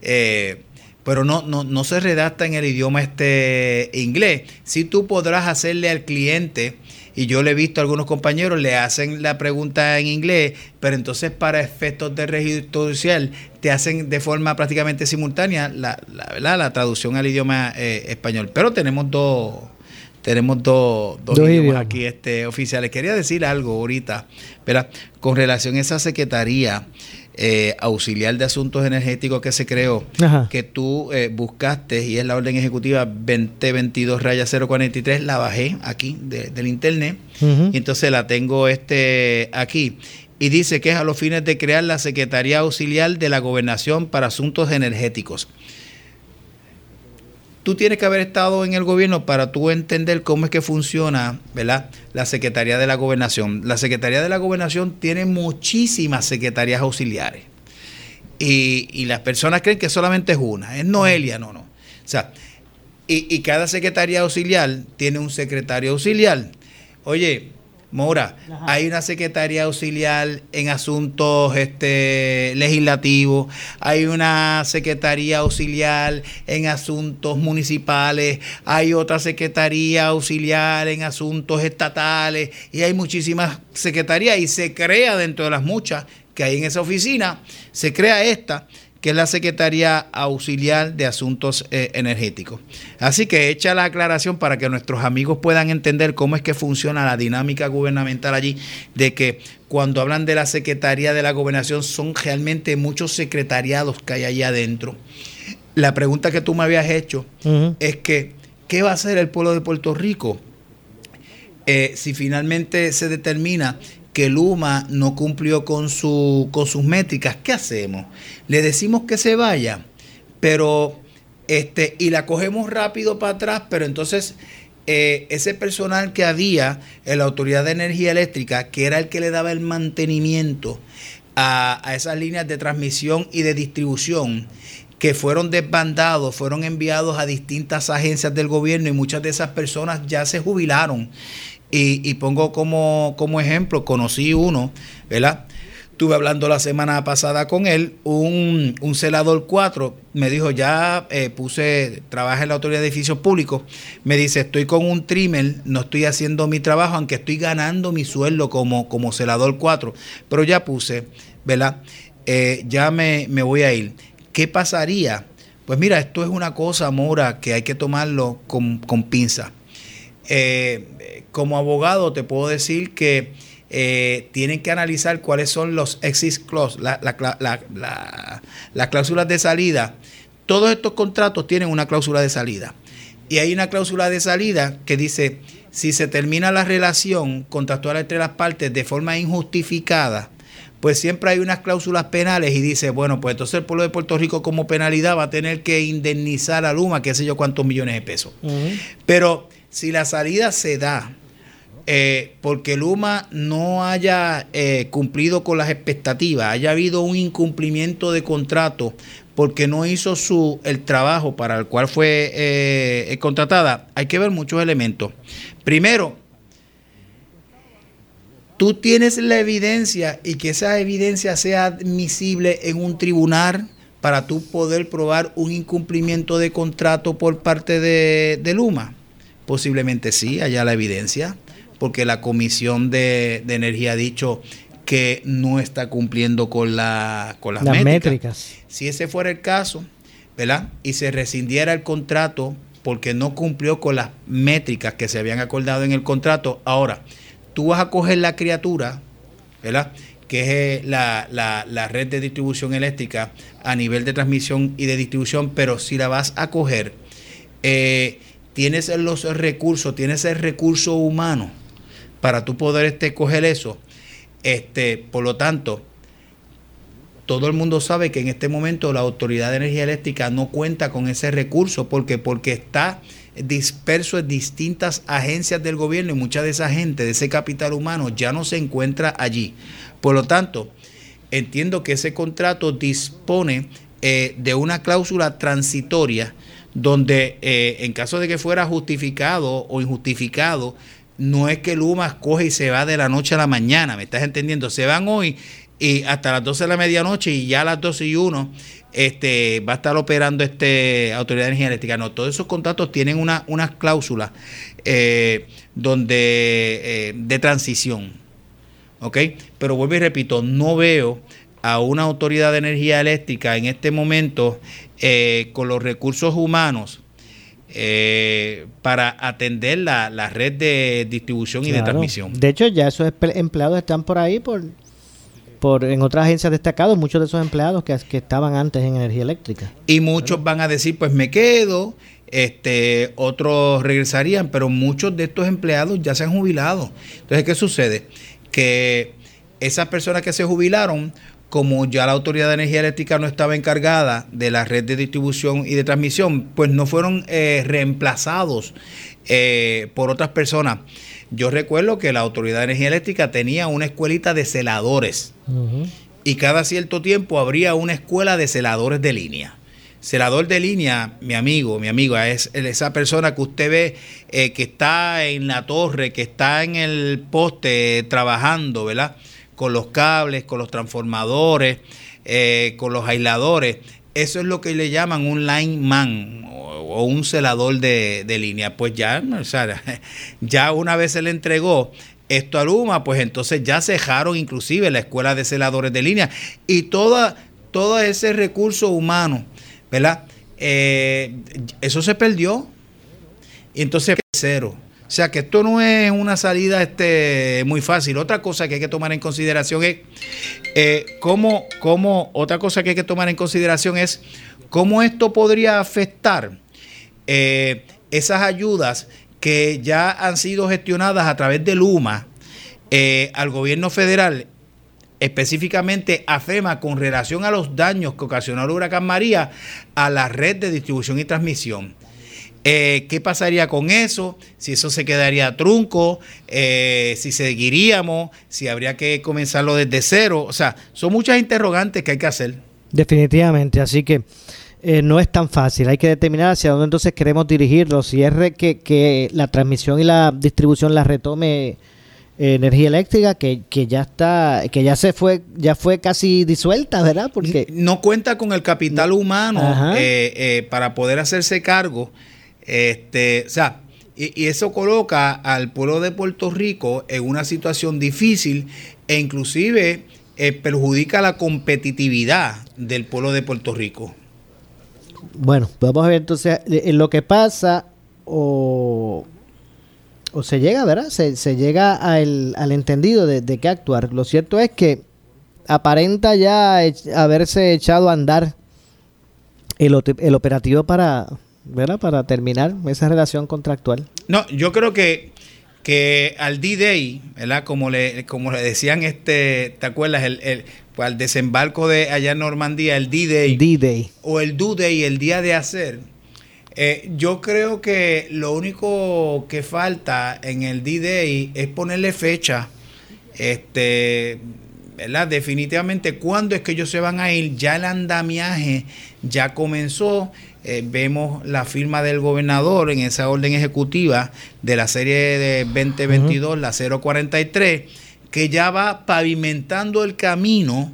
Eh, pero no, no, no se redacta en el idioma este inglés. Si tú podrás hacerle al cliente, y yo le he visto a algunos compañeros, le hacen la pregunta en inglés, pero entonces para efectos de registro judicial te hacen de forma prácticamente simultánea la, la, ¿verdad? la traducción al idioma eh, español. Pero tenemos dos, tenemos dos, dos
Dos
idiomas
idiomas.
aquí este, oficiales. Quería decir algo ahorita, ¿verdad? con relación a esa secretaría eh, auxiliar de asuntos energéticos que se creó,
Ajá.
que tú eh, buscaste y es la orden ejecutiva 2022 raya 043, la bajé aquí de- del internet y entonces la tengo este aquí. Y dice que es a los fines de crear la Secretaría Auxiliar de la Gobernación para Asuntos Energéticos. Tú tienes que haber estado en el gobierno para tú entender cómo es que funciona, ¿verdad? La Secretaría de la Gobernación. La Secretaría de la Gobernación tiene muchísimas secretarías auxiliares. Y, las personas creen que solamente es una, es Noelia, no, no. O sea, y cada secretaría auxiliar tiene un secretario auxiliar. Oye, Mora, hay una secretaría auxiliar en asuntos este, legislativos, hay una secretaría auxiliar en asuntos municipales, hay otra secretaría auxiliar en asuntos estatales y hay muchísimas secretarías y se crea dentro de las muchas que hay en esa oficina, se crea esta que es la Secretaría Auxiliar de Asuntos eh, Energéticos. Así que echa la aclaración para que nuestros amigos puedan entender cómo es que funciona la dinámica gubernamental allí, de que cuando hablan de la Secretaría de la Gobernación son realmente muchos secretariados que hay allá adentro. La pregunta que tú me habías hecho es que, ¿qué va a hacer el pueblo de Puerto Rico eh, si finalmente se determina que Luma no cumplió con, con sus métricas, ¿qué hacemos? Le decimos que se vaya, pero este, y la cogemos rápido para atrás, pero entonces eh, ese personal que había en la Autoridad de Energía Eléctrica, que era el que le daba el mantenimiento a, a esas líneas de transmisión y de distribución, que fueron desbandados, fueron enviados a distintas agencias del gobierno y muchas de esas personas ya se jubilaron. Y, pongo como, como ejemplo, conocí uno, ¿verdad? Estuve hablando la semana pasada con él, un, un celador 4, me dijo, ya eh, puse, trabaja en la Autoridad de Edificios Públicos, me dice, estoy con un trimmer, no estoy haciendo mi trabajo, aunque estoy ganando mi sueldo como, como celador 4, pero ya puse, ¿verdad? Eh, ya me, me voy a ir. ¿Qué pasaría? Pues mira, esto es una cosa, Mora, que hay que tomarlo con, con pinza. Eh, como abogado te puedo decir que eh, tienen que analizar cuáles son los exit clause, la- la- la- la- las cláusulas de salida. Todos estos contratos tienen una cláusula de salida. Y hay una cláusula de salida que dice, si se termina la relación contractual entre las partes de forma injustificada, pues siempre hay unas cláusulas penales y dice, bueno, pues entonces el pueblo de Puerto Rico como penalidad va a tener que indemnizar a Luma, qué sé yo, cuántos millones de pesos. Pero si la salida se da eh, porque Luma no haya eh, cumplido con las expectativas, haya habido un incumplimiento de contrato porque no hizo su el trabajo para el cual fue eh, contratada, hay que ver muchos elementos. Primero, tú tienes la evidencia y que esa evidencia sea admisible en un tribunal para tú poder probar un incumplimiento de contrato por parte de, de Luma. Posiblemente sí, haya la evidencia, porque la Comisión de, de Energía ha dicho que no está cumpliendo con, la, con las,
Las
métricas.
métricas.
Si ese fuera el caso, ¿verdad? Y se rescindiera el contrato porque no cumplió con las métricas que se habían acordado en el contrato. Ahora, tú vas a coger la criatura, ¿verdad? que es la, la, red de distribución eléctrica a nivel de transmisión y de distribución, pero si la vas a coger, eh, tienes los recursos, tienes el recurso humano para tú poder este, coger eso. Este, por lo tanto, todo el mundo sabe que en este momento la Autoridad de Energía Eléctrica no cuenta con ese recurso porque porque está disperso en distintas agencias del gobierno y mucha de esa gente, de ese capital humano, ya no se encuentra allí. Por lo tanto, entiendo que ese contrato dispone eh, de una cláusula transitoria donde eh, en caso de que fuera justificado o injustificado, no es que Luma coge y se va de la noche a la mañana, ¿me estás entendiendo? Se van hoy y hasta las 12 de la medianoche y ya a las 12 y 1 este, va a estar operando este Autoridad de Energía Eléctrica. No, todos esos contratos tienen una, unas cláusulas eh, donde, eh, de transición. ¿Ok? Pero vuelvo y repito, no veo a una autoridad de energía eléctrica en este momento eh, con los recursos humanos para atender la, la, red de distribución y de transmisión.
De hecho, ya esos empleados están por ahí por por en otras agencias destacadas muchos de esos empleados que, que estaban antes en energía eléctrica.
Y muchos van a decir, pues me quedo, este, otros regresarían, pero muchos de estos empleados ya se han jubilado. Entonces, ¿qué sucede? Que esas personas que se jubilaron, como ya la Autoridad de Energía Eléctrica no estaba encargada de la red de distribución y de transmisión, pues no fueron eh, reemplazados eh, por otras personas. Yo recuerdo que la Autoridad de Energía Eléctrica tenía una escuelita de celadores y cada cierto tiempo habría una escuela de celadores de línea. Celador de línea, mi amigo, mi amiga, es esa persona que usted ve eh, que está en la torre, que está en el poste trabajando, ¿verdad? Con los cables, con los transformadores, eh, con los aisladores. Eso es lo que le llaman un lineman o un celador de, línea, pues ya, o sea, ya una vez se le entregó esto a Luma, pues entonces ya cejaron inclusive la escuela de celadores de línea y toda, todo ese recurso humano, ¿verdad? Eh, eso se perdió y entonces cero. O sea que esto no es una salida este, muy fácil. Otra cosa que hay que tomar en consideración es eh, cómo, cómo, otra cosa que hay que tomar en consideración es cómo esto podría afectar eh, esas ayudas que ya han sido gestionadas a través de Luma eh, al gobierno federal, específicamente a FEMA, con relación a los daños que ocasionó el huracán María a la red de distribución y transmisión. Eh, ¿Qué pasaría con eso? Si eso se quedaría trunco, si seguiríamos, si habría que comenzarlo desde cero. O sea, son muchas interrogantes que hay que hacer.
Definitivamente, así que eh, no es tan fácil. Hay que determinar hacia dónde entonces queremos dirigirlo. Si es que, que la transmisión y la distribución la retome eh, energía eléctrica que, que, ya está que ya se fue ya fue casi disuelta verdad porque
no cuenta con el capital humano eh, para poder hacerse cargo este o sea y, y, eso coloca al pueblo de Puerto Rico en una situación difícil e inclusive perjudica la competitividad del pueblo de Puerto Rico
bueno, vamos a ver entonces en eh, lo que pasa o, o se llega, ¿verdad? Se, se llega al, al entendido de, de qué actuar. Lo cierto es que aparenta ya haberse echado a andar el, el operativo para, ¿verdad? Para terminar esa relación contractual.
No, yo creo que que al D-Day, ¿verdad? Como le, como le decían, este, ¿te acuerdas? El, el, pues, al desembarco de allá en Normandía, el D-Day.
D-Day.
O el Do-Day, el día de hacer. Eh, yo creo que lo único que falta en el D-Day es ponerle fecha. Este, ¿verdad? Definitivamente, ¿cuándo es que ellos se van a ir? Ya el andamiaje ya comenzó. Eh, vemos la firma del gobernador en esa orden ejecutiva de la serie de 2022, la 043 que ya va pavimentando el camino,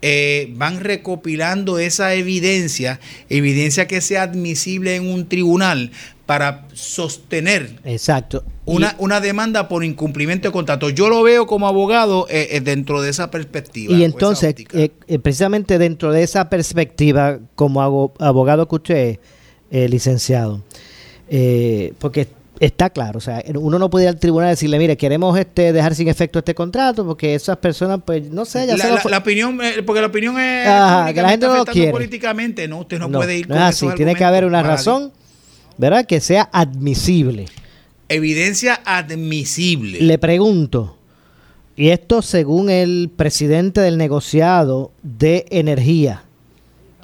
eh, van recopilando esa evidencia, evidencia que sea admisible en un tribunal para sostener
Exacto.
Una, una demanda por incumplimiento de contrato. Yo lo veo como abogado eh, eh, dentro de esa perspectiva.
Y entonces, precisamente dentro de esa perspectiva, como abogado que usted es, licenciado, Eh, porque está claro, o sea, uno no puede ir al tribunal y decirle, mire, queremos este dejar sin efecto este contrato porque esas personas, pues, no sé, ya
la, la- la opinión, eh, porque la opinión es
Ajá, que la gente no lo quiere.
políticamente, no, usted no,
No,
puede ir
no
con
es así, tiene que haber una razón, ¿verdad? Que sea admisible.
Evidencia admisible.
Le pregunto, y esto según el presidente del negociado de energía,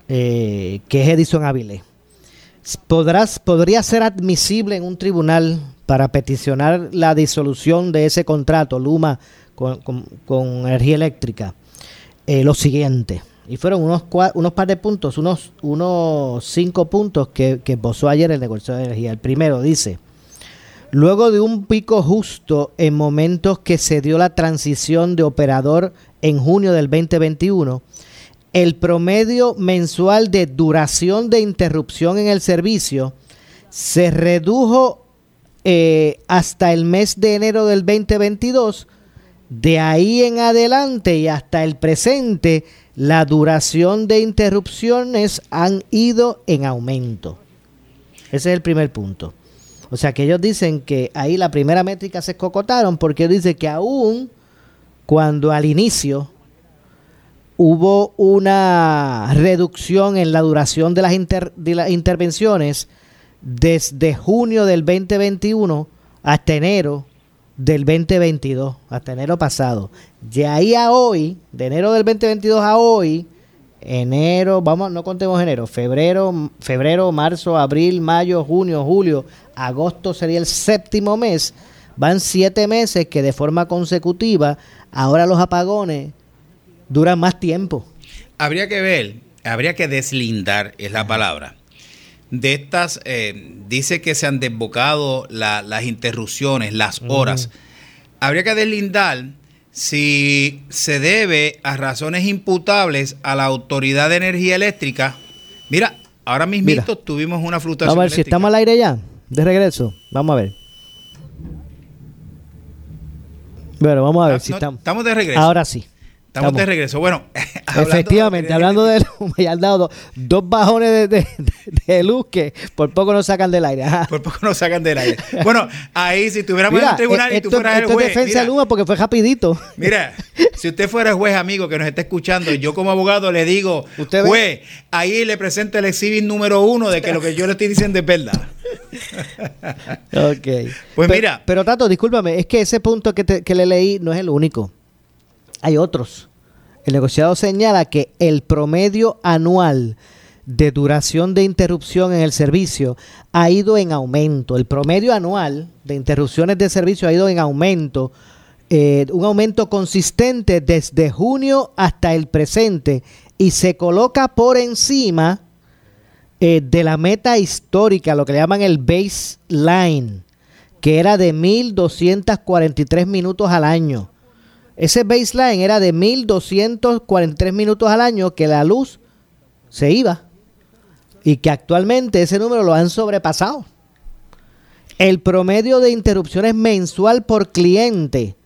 eh, que es Edison Avilés, ¿podrás, ¿podría ser admisible en un tribunal para peticionar la disolución de ese contrato, Luma, con, con- con energía eléctrica? Eh, lo siguiente, y fueron unos, unos par de puntos, unos, unos cinco puntos que, que esbozó ayer el negociado de energía. El primero dice, Luego de un pico justo en momentos que se dio la transición de operador en junio del 2021, el promedio mensual de duración de interrupción en el servicio se redujo eh, hasta el mes de enero del 2022. De ahí en adelante y hasta el presente, la duración de interrupciones han ido en aumento. Ese es el primer punto. O sea que ellos dicen que ahí la primera métrica se escocotaron porque dice que aún cuando al inicio hubo una reducción en la duración de las, de las intervenciones desde junio del 2021 hasta enero del 2022, hasta enero pasado. De ahí a hoy, de enero del 2022 a hoy, enero, vamos, no contemos enero, febrero, febrero, marzo, abril, mayo, junio, julio, agosto sería el séptimo mes. Van siete meses que de forma consecutiva, ahora los apagones duran más tiempo.
Habría que ver, habría que deslindar, es la palabra. De estas, eh, dice que se han desbocado la- las interrupciones, las horas. Habría que deslindar si se debe a razones imputables a la Autoridad de Energía Eléctrica. Mira, ahora mismito
Mira.
tuvimos una fluctuación
Vamos a ver si estamos al aire ya, de regreso. Vamos a ver. Bueno, vamos a ver
Ah,
si
no,
estamos.
estamos de regreso.
Ahora sí.
Estamos de regreso. Bueno, hablando
Efectivamente,
de-
hablando de luz, me han dado dos, dos bajones de, de- de luz que por poco nos sacan del aire. Ajá.
Por poco nos sacan del aire. Bueno, ahí si tuviéramos en el tribunal y tú fueras el
esto es
juez.
defensa
mira,
Luma porque fue rapidito.
Mira, si usted fuera el juez amigo que nos está escuchando, yo como abogado le digo,
Usted ve-
juez, ahí le presento el exhibit número uno de que lo que yo le estoy diciendo es verdad.
Ok.
Pues mira.
Pero Tato, discúlpame, es que ese punto que, te- que le leí no es el único. Hay otros. El negociado señala que el promedio anual de duración de interrupción en el servicio ha ido en aumento. El promedio anual de interrupciones de servicio ha ido en aumento. eh, un aumento consistente desde junio hasta el presente y se coloca por encima eh, de la meta histórica, lo que le llaman el baseline, que era de 1.243 minutos al año. Ese baseline era de 1.243 minutos al año que la luz se iba y que actualmente ese número lo han sobrepasado. El promedio de interrupciones mensual por cliente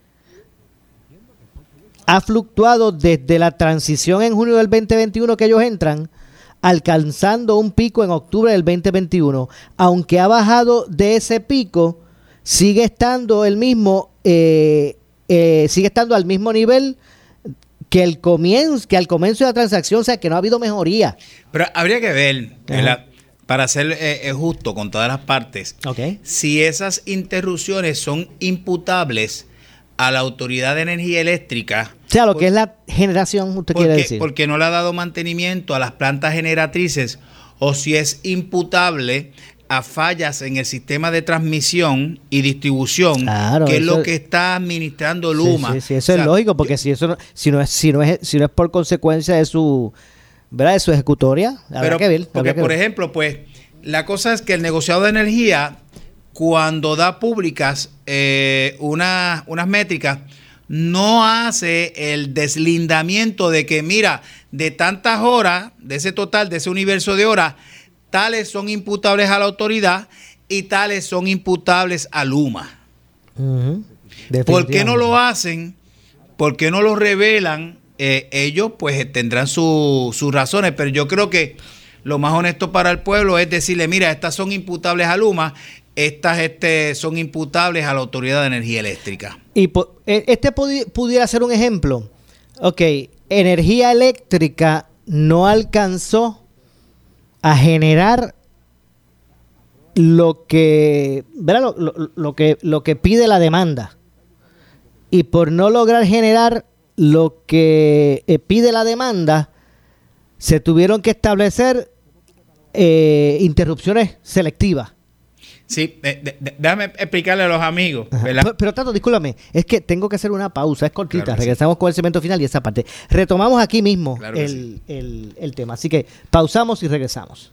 ha fluctuado desde la transición en junio del 2021 que ellos entran, alcanzando un pico en octubre del 2021. Aunque ha bajado de ese pico, sigue estando el mismo, eh, eh, sigue estando al mismo nivel que el comienzo, que al comienzo de la transacción, o sea que no ha habido mejoría.
Pero habría que ver, para ser eh, eh, justo con todas las partes, si esas interrupciones son imputables a la Autoridad de Energía Eléctrica.
O sea, lo que es la generación, usted quiere decir.
porque no le ha dado mantenimiento a las plantas generatrices o si es imputable a fallas en el sistema de transmisión y distribución,
Claro,
que es lo que está administrando Luma.
Sí, sí, eso
O sea,
es lógico, porque si eso no, si no es, si no es, si no es por consecuencia de su, ¿verdad? De su ejecutoria, habrá
Pero,
que ver.
porque,
que
por
ver.
ejemplo, pues, la cosa es que el negociado de energía, cuando da públicas eh, una- unas métricas, no hace el deslindamiento de que, mira, de tantas horas, de ese total, de ese universo de horas, tales son imputables a la autoridad y tales son imputables a Luma. ¿Por qué no lo hacen? ¿Por qué no lo revelan? Eh, ellos pues tendrán su- sus razones, pero yo creo que lo más honesto para el pueblo es decirle, mira, estas son imputables a Luma, estas este, son imputables a la Autoridad de Energía Eléctrica.
Y e, este pudiera ser un ejemplo. Ok, energía eléctrica no alcanzó a generar lo que, lo, que, lo que pide la demanda. Y por no lograr generar lo que eh, pide la demanda, se tuvieron que establecer eh, interrupciones selectivas.
Sí, déjame explicarle a los amigos.
Pero, tanto, discúlpame, es que tengo que hacer una pausa, es cortita. Regresamos con el segmento final y esa parte. Retomamos aquí mismo el tema. Así que pausamos y regresamos.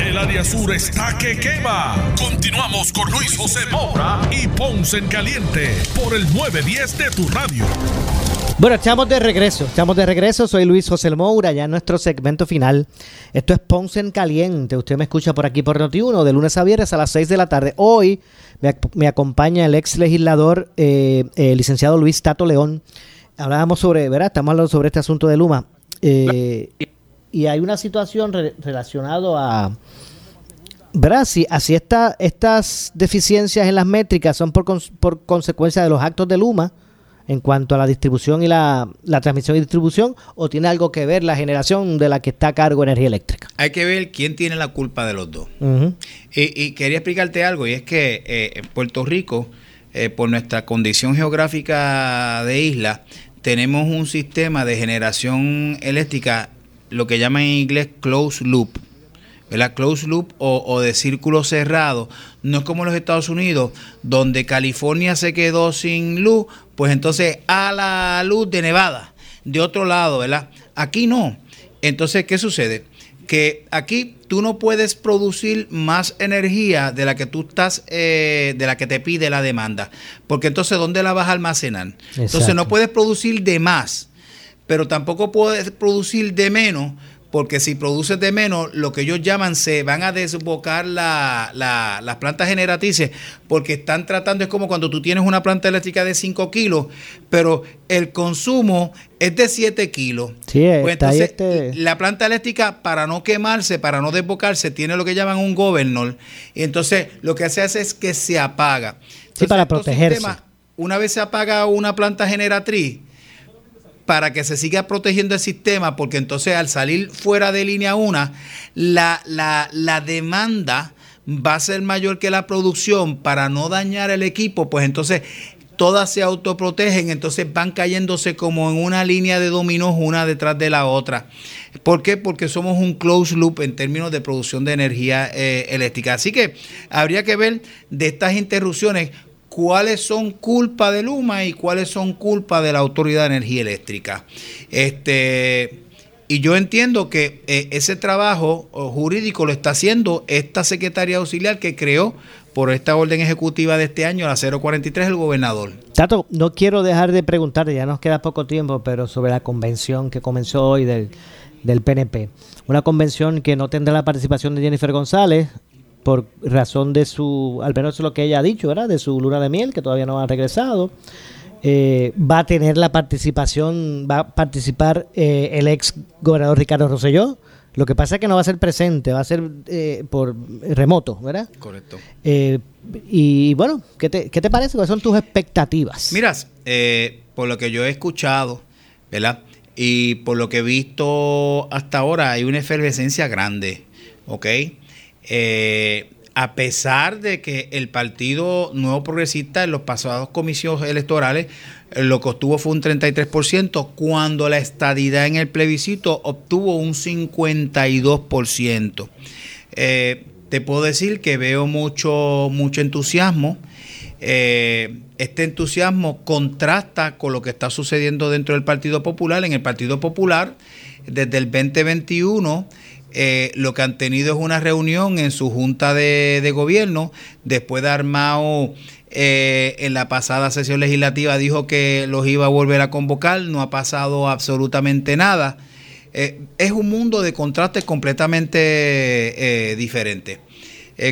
El área sur está que quema. Continuamos con Luis José Moura y Ponce en Caliente por el 910 de tu radio.
Bueno, estamos de regreso, estamos de regreso. Soy Luis José Moura, ya en nuestro segmento final. Esto es Ponce en Caliente. Usted me escucha por aquí por Noti1 de lunes a viernes a las 6 de la tarde. Hoy me, acompaña el ex legislador, eh, el licenciado Luis Tato León. Hablábamos sobre, ¿verdad? Estamos hablando sobre este asunto de Luma. Eh, y hay una situación relacionada a. Si así está, estas deficiencias en las métricas son por, por consecuencia de los actos de Luma en cuanto a la distribución y la, transmisión y distribución o tiene algo que ver la generación de la que está a cargo energía eléctrica?
Hay que ver quién tiene la culpa de los dos. y, quería explicarte algo y es que eh, en Puerto Rico, eh, por nuestra condición geográfica de isla, tenemos un sistema de generación eléctrica lo que llaman en inglés closed loop. ¿verdad? Closed loop o, de círculo cerrado. No es como en los Estados Unidos, donde California se quedó sin luz, pues entonces a la luz de Nevada, de otro lado, ¿verdad? Aquí no. Entonces, ¿qué sucede? Que aquí tú no puedes producir más energía de la que tú estás, eh, de la que te pide la demanda. Porque entonces, ¿dónde la vas a almacenar? Entonces, no puedes producir de más pero tampoco puedes producir de menos, porque si produces de menos, lo que ellos llaman, se van a desbocar la, las plantas generatrices, porque están tratando, es como cuando tú tienes una planta eléctrica de 5 kilos, pero el consumo es de 7 kilos.
Sí, pues entonces, este
la planta eléctrica, para no quemarse, para no desbocarse, tiene lo que llaman un governor, y entonces lo que hace es que se apaga.
sí, para protegerse.
una vez se apaga una planta generatriz, para que se siga protegiendo el sistema, porque entonces al salir fuera de línea 1, la, la, demanda va a ser mayor que la producción para no dañar el equipo, pues entonces todas se autoprotegen, entonces van cayéndose como en una línea de dominos una detrás de la otra. ¿Por qué? Porque somos un closed loop en términos de producción de energía eh, eléctrica. Así que habría que ver de estas interrupciones cuáles son culpa de Luma y cuáles son culpa de la Autoridad de Energía Eléctrica. Este, y yo entiendo que eh, ese trabajo jurídico lo está haciendo esta secretaria auxiliar que creó por esta orden ejecutiva de este año, la 043, el gobernador.
Tato, no quiero dejar de preguntarte, ya nos queda poco tiempo, pero sobre la convención que comenzó hoy del, del PNP. Una convención que no tendrá la participación de Jennifer González, por razón de su, al menos lo que ella ha dicho, ¿verdad? De su luna de miel, que todavía no ha regresado. Eh, va a tener la participación, va a participar eh, el ex gobernador Ricardo Rosselló. Lo que pasa es que no va a ser presente, va a ser eh, por remoto, ¿verdad?
Correcto.
y bueno, ¿qué te, ¿qué te parece? ¿Cuáles son tus expectativas?
Miras, por lo que yo he escuchado, ¿verdad? Y por lo que he visto hasta ahora, hay una efervescencia grande, ¿ok? Eh, a pesar de que el Partido Nuevo Progresista en los pasados comicios electorales eh, lo que obtuvo fue un 33%, cuando la estadidad en el plebiscito obtuvo un 52%. Eh, te puedo decir que veo mucho, mucho entusiasmo. este entusiasmo contrasta con lo que está sucediendo dentro del Partido Popular. En el Partido Popular, desde el 2021, eh, lo que han tenido es una reunión en su junta de, gobierno, después de armado eh, en la pasada sesión legislativa dijo que los iba a volver a convocar, no ha pasado absolutamente nada. Eh, es un mundo de contrastes completamente diferente.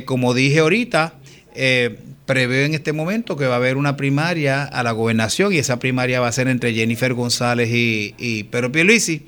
como dije ahorita, preveo en este momento que va a haber una primaria a la gobernación y esa primaria va a ser entre Jennifer González y, y Pedro Pierluisi.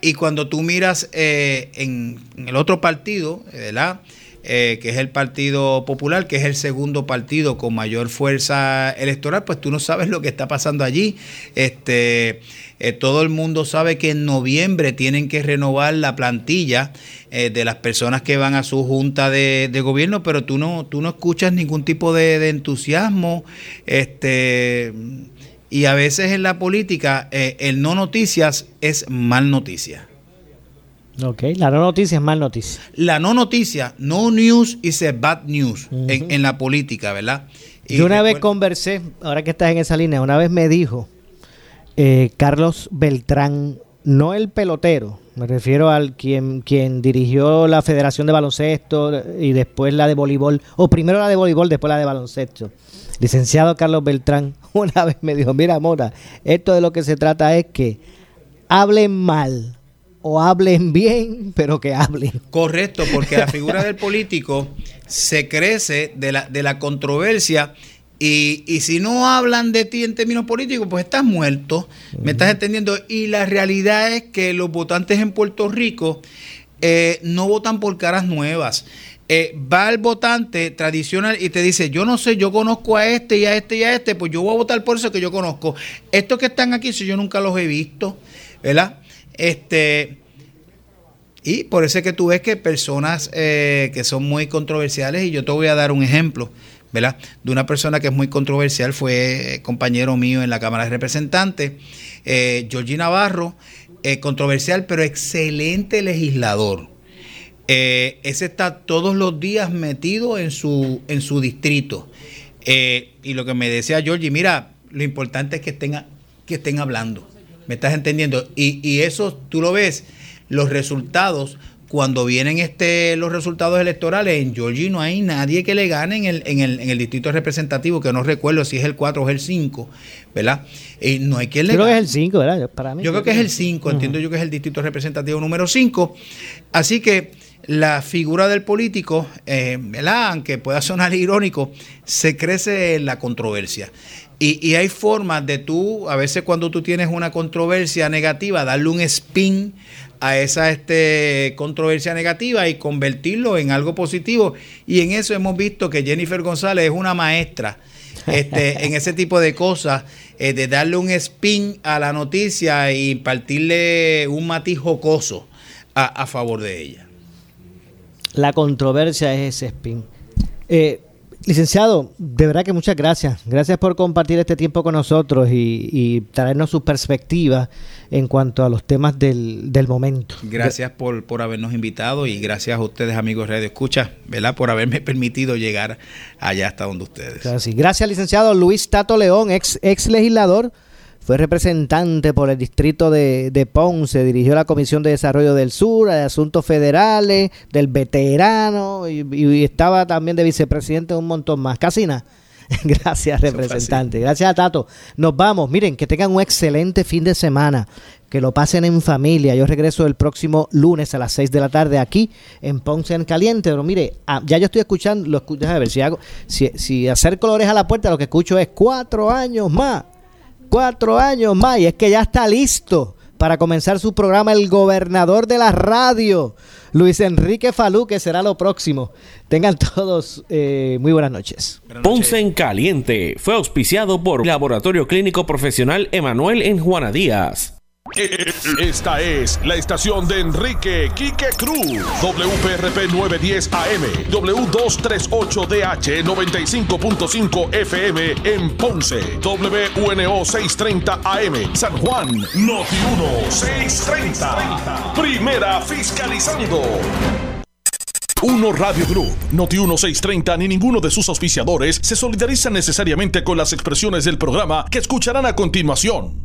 Y cuando tú miras eh, en, el otro partido, ¿verdad? Eh, que es el Partido Popular, que es el segundo partido con mayor fuerza electoral, pues tú no sabes lo que está pasando allí. Este, eh, todo el mundo sabe que en noviembre tienen que renovar la plantilla de las personas que van a su junta de, gobierno, pero tú no, tú no escuchas ningún tipo de, de entusiasmo. Este y a veces en la política eh, el no noticias es mal noticia.
Ok, la no noticia es mal noticia.
La no noticia, no news is a bad news en, la política, ¿verdad?
Y Yo una vez conversé, ahora que estás en esa línea, una vez me dijo eh, Carlos Beltrán, no el pelotero, me refiero al quien, quien dirigió la Federación de Baloncesto y después la de voleibol, o primero la de voleibol, después la de baloncesto. Licenciado Carlos Beltrán, una vez me dijo, mira Mora, esto de lo que se trata es que hablen mal o hablen bien, pero que hablen.
Correcto, porque la figura del político se crece de la, de la controversia y, si no hablan de ti en términos políticos, pues estás muerto, me estás entendiendo. Y la realidad es que los votantes en Puerto Rico eh, no votan por caras nuevas. Eh, va el votante tradicional y te dice, yo no sé, yo conozco a este y a este y a este, pues yo voy a votar por eso que yo conozco. Estos que están aquí, si yo nunca los he visto, ¿verdad? Este, y por eso es que tú ves que personas eh, que son muy controversiales, y yo te voy a dar un ejemplo, ¿verdad? De una persona que es muy controversial, fue compañero mío en la Cámara de Representantes, eh, Georgie Navarro, eh, controversial, pero excelente legislador eh, ese está todos los días metido en su, en su distrito. Eh, y lo que me decía Georgie, mira, lo importante es que estén, que estén hablando. ¿Me estás entendiendo? Y, y eso tú lo ves, los resultados, cuando vienen este, los resultados electorales, en Georgie no hay nadie que le gane en el, en el, en el distrito representativo, que no recuerdo si es el 4 o el 5, ¿verdad? Y no hay quien le
Creo que es el 5, ¿verdad?
Para mí. Yo creo que es el 5, entiendo yo que es el distrito representativo número 5. Así que la figura del político, eh, aunque pueda sonar irónico, se crece en la controversia. Y, hay formas de tú, a veces cuando tú tienes una controversia negativa, darle un spin a esa este, controversia negativa y convertirlo en algo positivo. Y en eso hemos visto que Jennifer González es una maestra este, en ese tipo de cosas, eh, de darle un spin a la noticia y impartirle un matiz jocoso a favor de ella
la controversia es ese spin. Eh, licenciado, de verdad que muchas gracias. Gracias por compartir este tiempo con nosotros y, traernos su perspectiva en cuanto a los temas del, momento.
Gracias por, por habernos invitado y gracias a ustedes, amigos de Radio Escucha, ¿verdad? por haberme permitido llegar allá hasta donde ustedes.
Gracias, gracias licenciado Luis Tato León, ex, ex legislador fue representante por el distrito de, Ponce, dirigió la Comisión de Desarrollo del Sur, de Asuntos Federales, del Veterano y, estaba también de vicepresidente de un montón más. Casina. Gracias, representante. Gracias a Tato. Nos vamos. Miren, que tengan un excelente fin de semana. Que lo pasen en familia. Yo regreso el próximo lunes a las 6 de la tarde aquí en Ponce en Caliente. Pero mire, ah, ya yo estoy escuchando, lo escucho, a ver si hago, si, si hacer colores a la puerta, lo que escucho es cuatro años más cuatro años más y es que ya está listo para comenzar su programa el gobernador de la radio, Luis Enrique Falú, que será lo próximo. Tengan todos eh, muy buenas noches.
Ponce en Caliente fue auspiciado por Laboratorio Clínico Profesional Emanuel en Juana Díaz.
Esta es la estación de Enrique Quique Cruz. WPRP 910 AM, W238DH 95.5 FM en Ponce, WNO 630 AM, San Juan, Noti 1 630. Primera fiscalizando. Uno Radio Group, Noti 1630 ni ninguno de sus auspiciadores se solidarizan necesariamente con las expresiones del programa que escucharán a continuación.